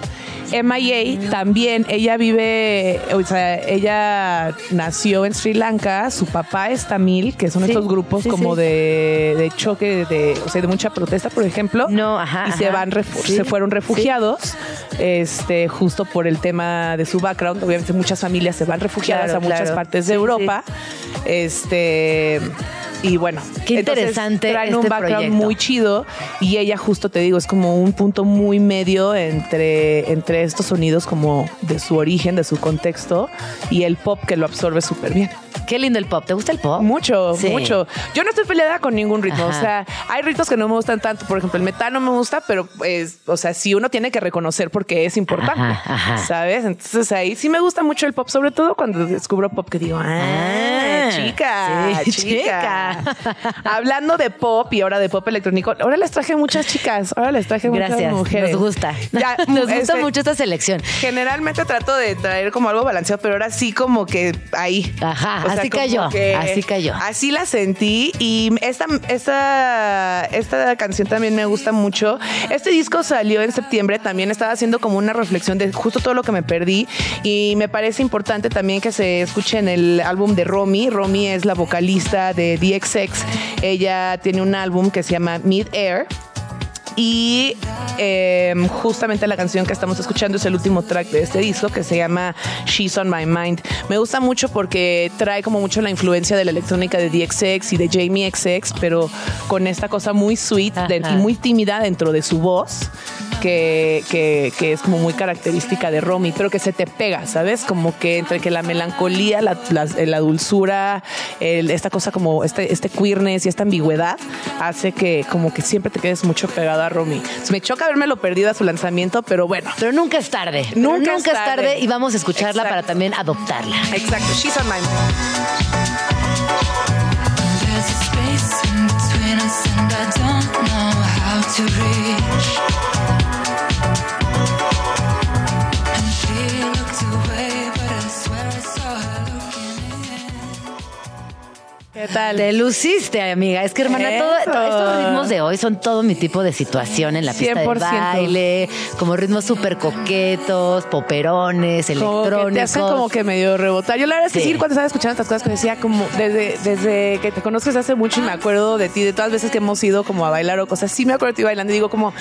MIA también, ella vive, o sea, ella nació en Sri Lanka, su papá es tamil, que son Sí, estos grupos sí, como sí. de, de choque, de, o sea, de mucha protesta, por ejemplo. No, ajá, Y se van se fueron refugiados, este, justo por el tema de su background. Obviamente muchas familias se van refugiadas Claro, a muchas claro. partes de Europa. Este. Y bueno, Qué interesante traen un este background proyecto. muy chido y ella justo te digo es como un punto muy medio entre entre estos sonidos como de su origen de su contexto y el pop que lo absorbe súper bien Qué lindo el pop. ¿Te gusta el pop? mucho Sí. mucho yo no estoy peleada con ningún ritmo Ajá. o sea hay ritmos que no me gustan tanto por ejemplo el metal no me gusta pero pues o sea sí uno tiene que reconocer porque es importante Ajá, ajá. sabes entonces ahí sí me gusta mucho el pop sobre todo cuando descubro pop que digo ah, Ah. chica, Sí, [laughs] chica. [laughs] Hablando de pop y ahora de pop electrónico, ahora les traje muchas chicas, ahora les traje muchas Gracias, mujeres. nos gusta. Ya, [laughs] nos gusta este, mucho esta selección. Generalmente trato de traer como algo balanceado, pero ahora sí como que ahí. Ajá, O sea, así cayó, que así cayó. Así la sentí y esta, esta, esta canción también me gusta mucho. Este disco salió en septiembre, también estaba haciendo como una reflexión de justo todo lo que me perdí y me parece importante también que se escuche en el álbum de Romy. Romy es la vocalista de DXX. Ella tiene un álbum que se llama Mid Air. Y eh, justamente la canción que estamos escuchando es el último track de este disco que se llama She's on My Mind. Me gusta mucho porque trae como mucho la influencia de la electrónica de DXX y de Jamie XX, pero con esta cosa muy sweet de- y muy tímida dentro de su voz. Que, que- que es como muy característica de Romy, pero que se te pega, ¿sabes? Como que entre que la melancolía, la, la- la dulzura, el- esta cosa como este, este queerness y esta ambigüedad hace que como que siempre te quedes mucho pegado a Romy. Me choca haberme lo perdido a su lanzamiento, pero bueno. Pero nunca es tarde. Nunca Nunca, es tarde. tarde. y vamos a escucharla para también adoptarla. Exacto, she's on my mind. ¿Qué tal? Te luciste, amiga. Es que, hermana, todo- todo- estos ritmos de hoy son todo mi tipo de situación en la pista de 100%. baile, como ritmos súper coquetos, poperones, Como que electrónicos. te hacen como que medio rebotar. Yo la verdad es que Sí. sí, cuando estaba escuchando estas cosas que decía como desde, desde que te conozco desde hace mucho y me acuerdo de ti, de todas las veces que hemos ido como a bailar o cosas, sí me acuerdo de ti bailando y digo como,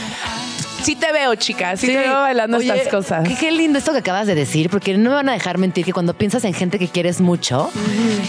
sí te veo chica, sí, te veo bailando Oye, estas cosas. Qué, qué lindo esto que acabas de decir, porque no me van a dejar mentir que cuando piensas en gente que quieres mucho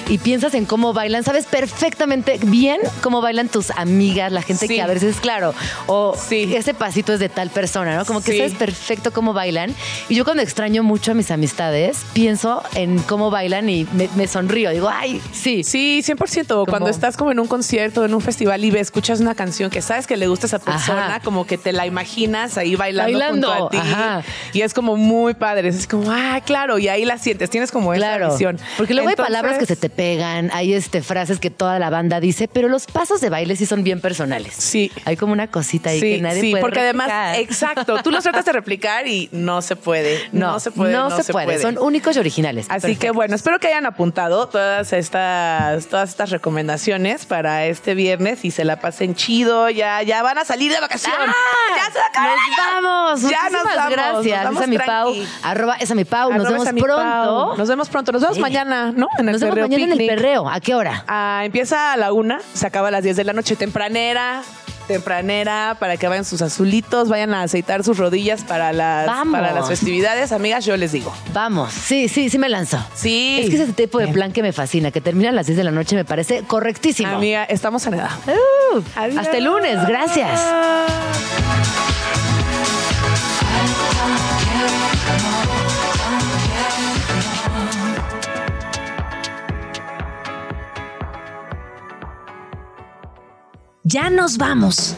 y piensas en cómo bailan, sabes perfectamente bien cómo bailan tus amigas, la gente Sí. que a veces, claro, o Sí. ese pasito es de tal persona, ¿no? Como que sabes perfecto cómo bailan. Y yo cuando extraño mucho a mis amistades, pienso en cómo bailan y me, me sonrío. Digo, ay, sí. Sí, 100%. Cuando estás como en un concierto, en un festival y ves, escuchas una canción que sabes que le gusta a esa persona, Ajá. como que te la imaginas ahí bailando, Bailando, junto a ti. ajá. Y es como muy padre. Es como, ah, claro, y ahí la sientes, tienes como Claro, esa visión. porque luego Entonces- hay palabras que se te pegan, hay este frases que toda la banda dice, pero los pasos de baile sí son bien personales. Sí. Hay como una cosita ahí Sí, que nadie sí, puede porque además, exacto, tú los tratas de replicar y no se puede. [laughs] No, se puede. no, se, puede. Son únicos y originales. Así que bueno, espero que hayan apuntado todas estas, todas estas recomendaciones para este viernes y se la pasen chido. Ya, ya van a salir de vacación. ¡Ah! ya se acabaron. Nos vamos. Ya nos vamos. gracias. Nos vamos esa mi Pau. Arroba esa mi Pau. Nos vemos pronto. Pau. Nos vemos pronto. Nos vemos Sí. mañana, ¿no? En el Nos vemos Perreo mañana en el perreo. ¿A qué hora? Ah, empieza a la una, se acaba a las 10 de la noche, tempranera. Tempranera para que vayan sus azulitos, vayan a aceitar sus rodillas para las, Vamos. para las festividades. Amigas, yo les digo. Vamos. Sí, sí, sí me lanzo. Sí. Es que ese tipo de plan que me fascina, que termina a las 10 de la noche, me parece correctísimo. Amiga, estamos en edad. Uh, hasta el lunes. Gracias. Ya nos vamos.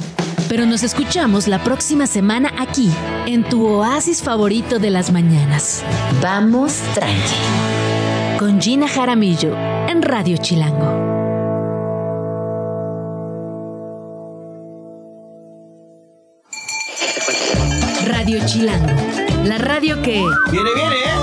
Pero nos escuchamos la próxima semana aquí, en tu oasis favorito de las mañanas. Vamos tranqui. Con Gina Jaramillo, en Radio Chilango. Radio Chilango, la radio que... Viene, viene, ¿eh?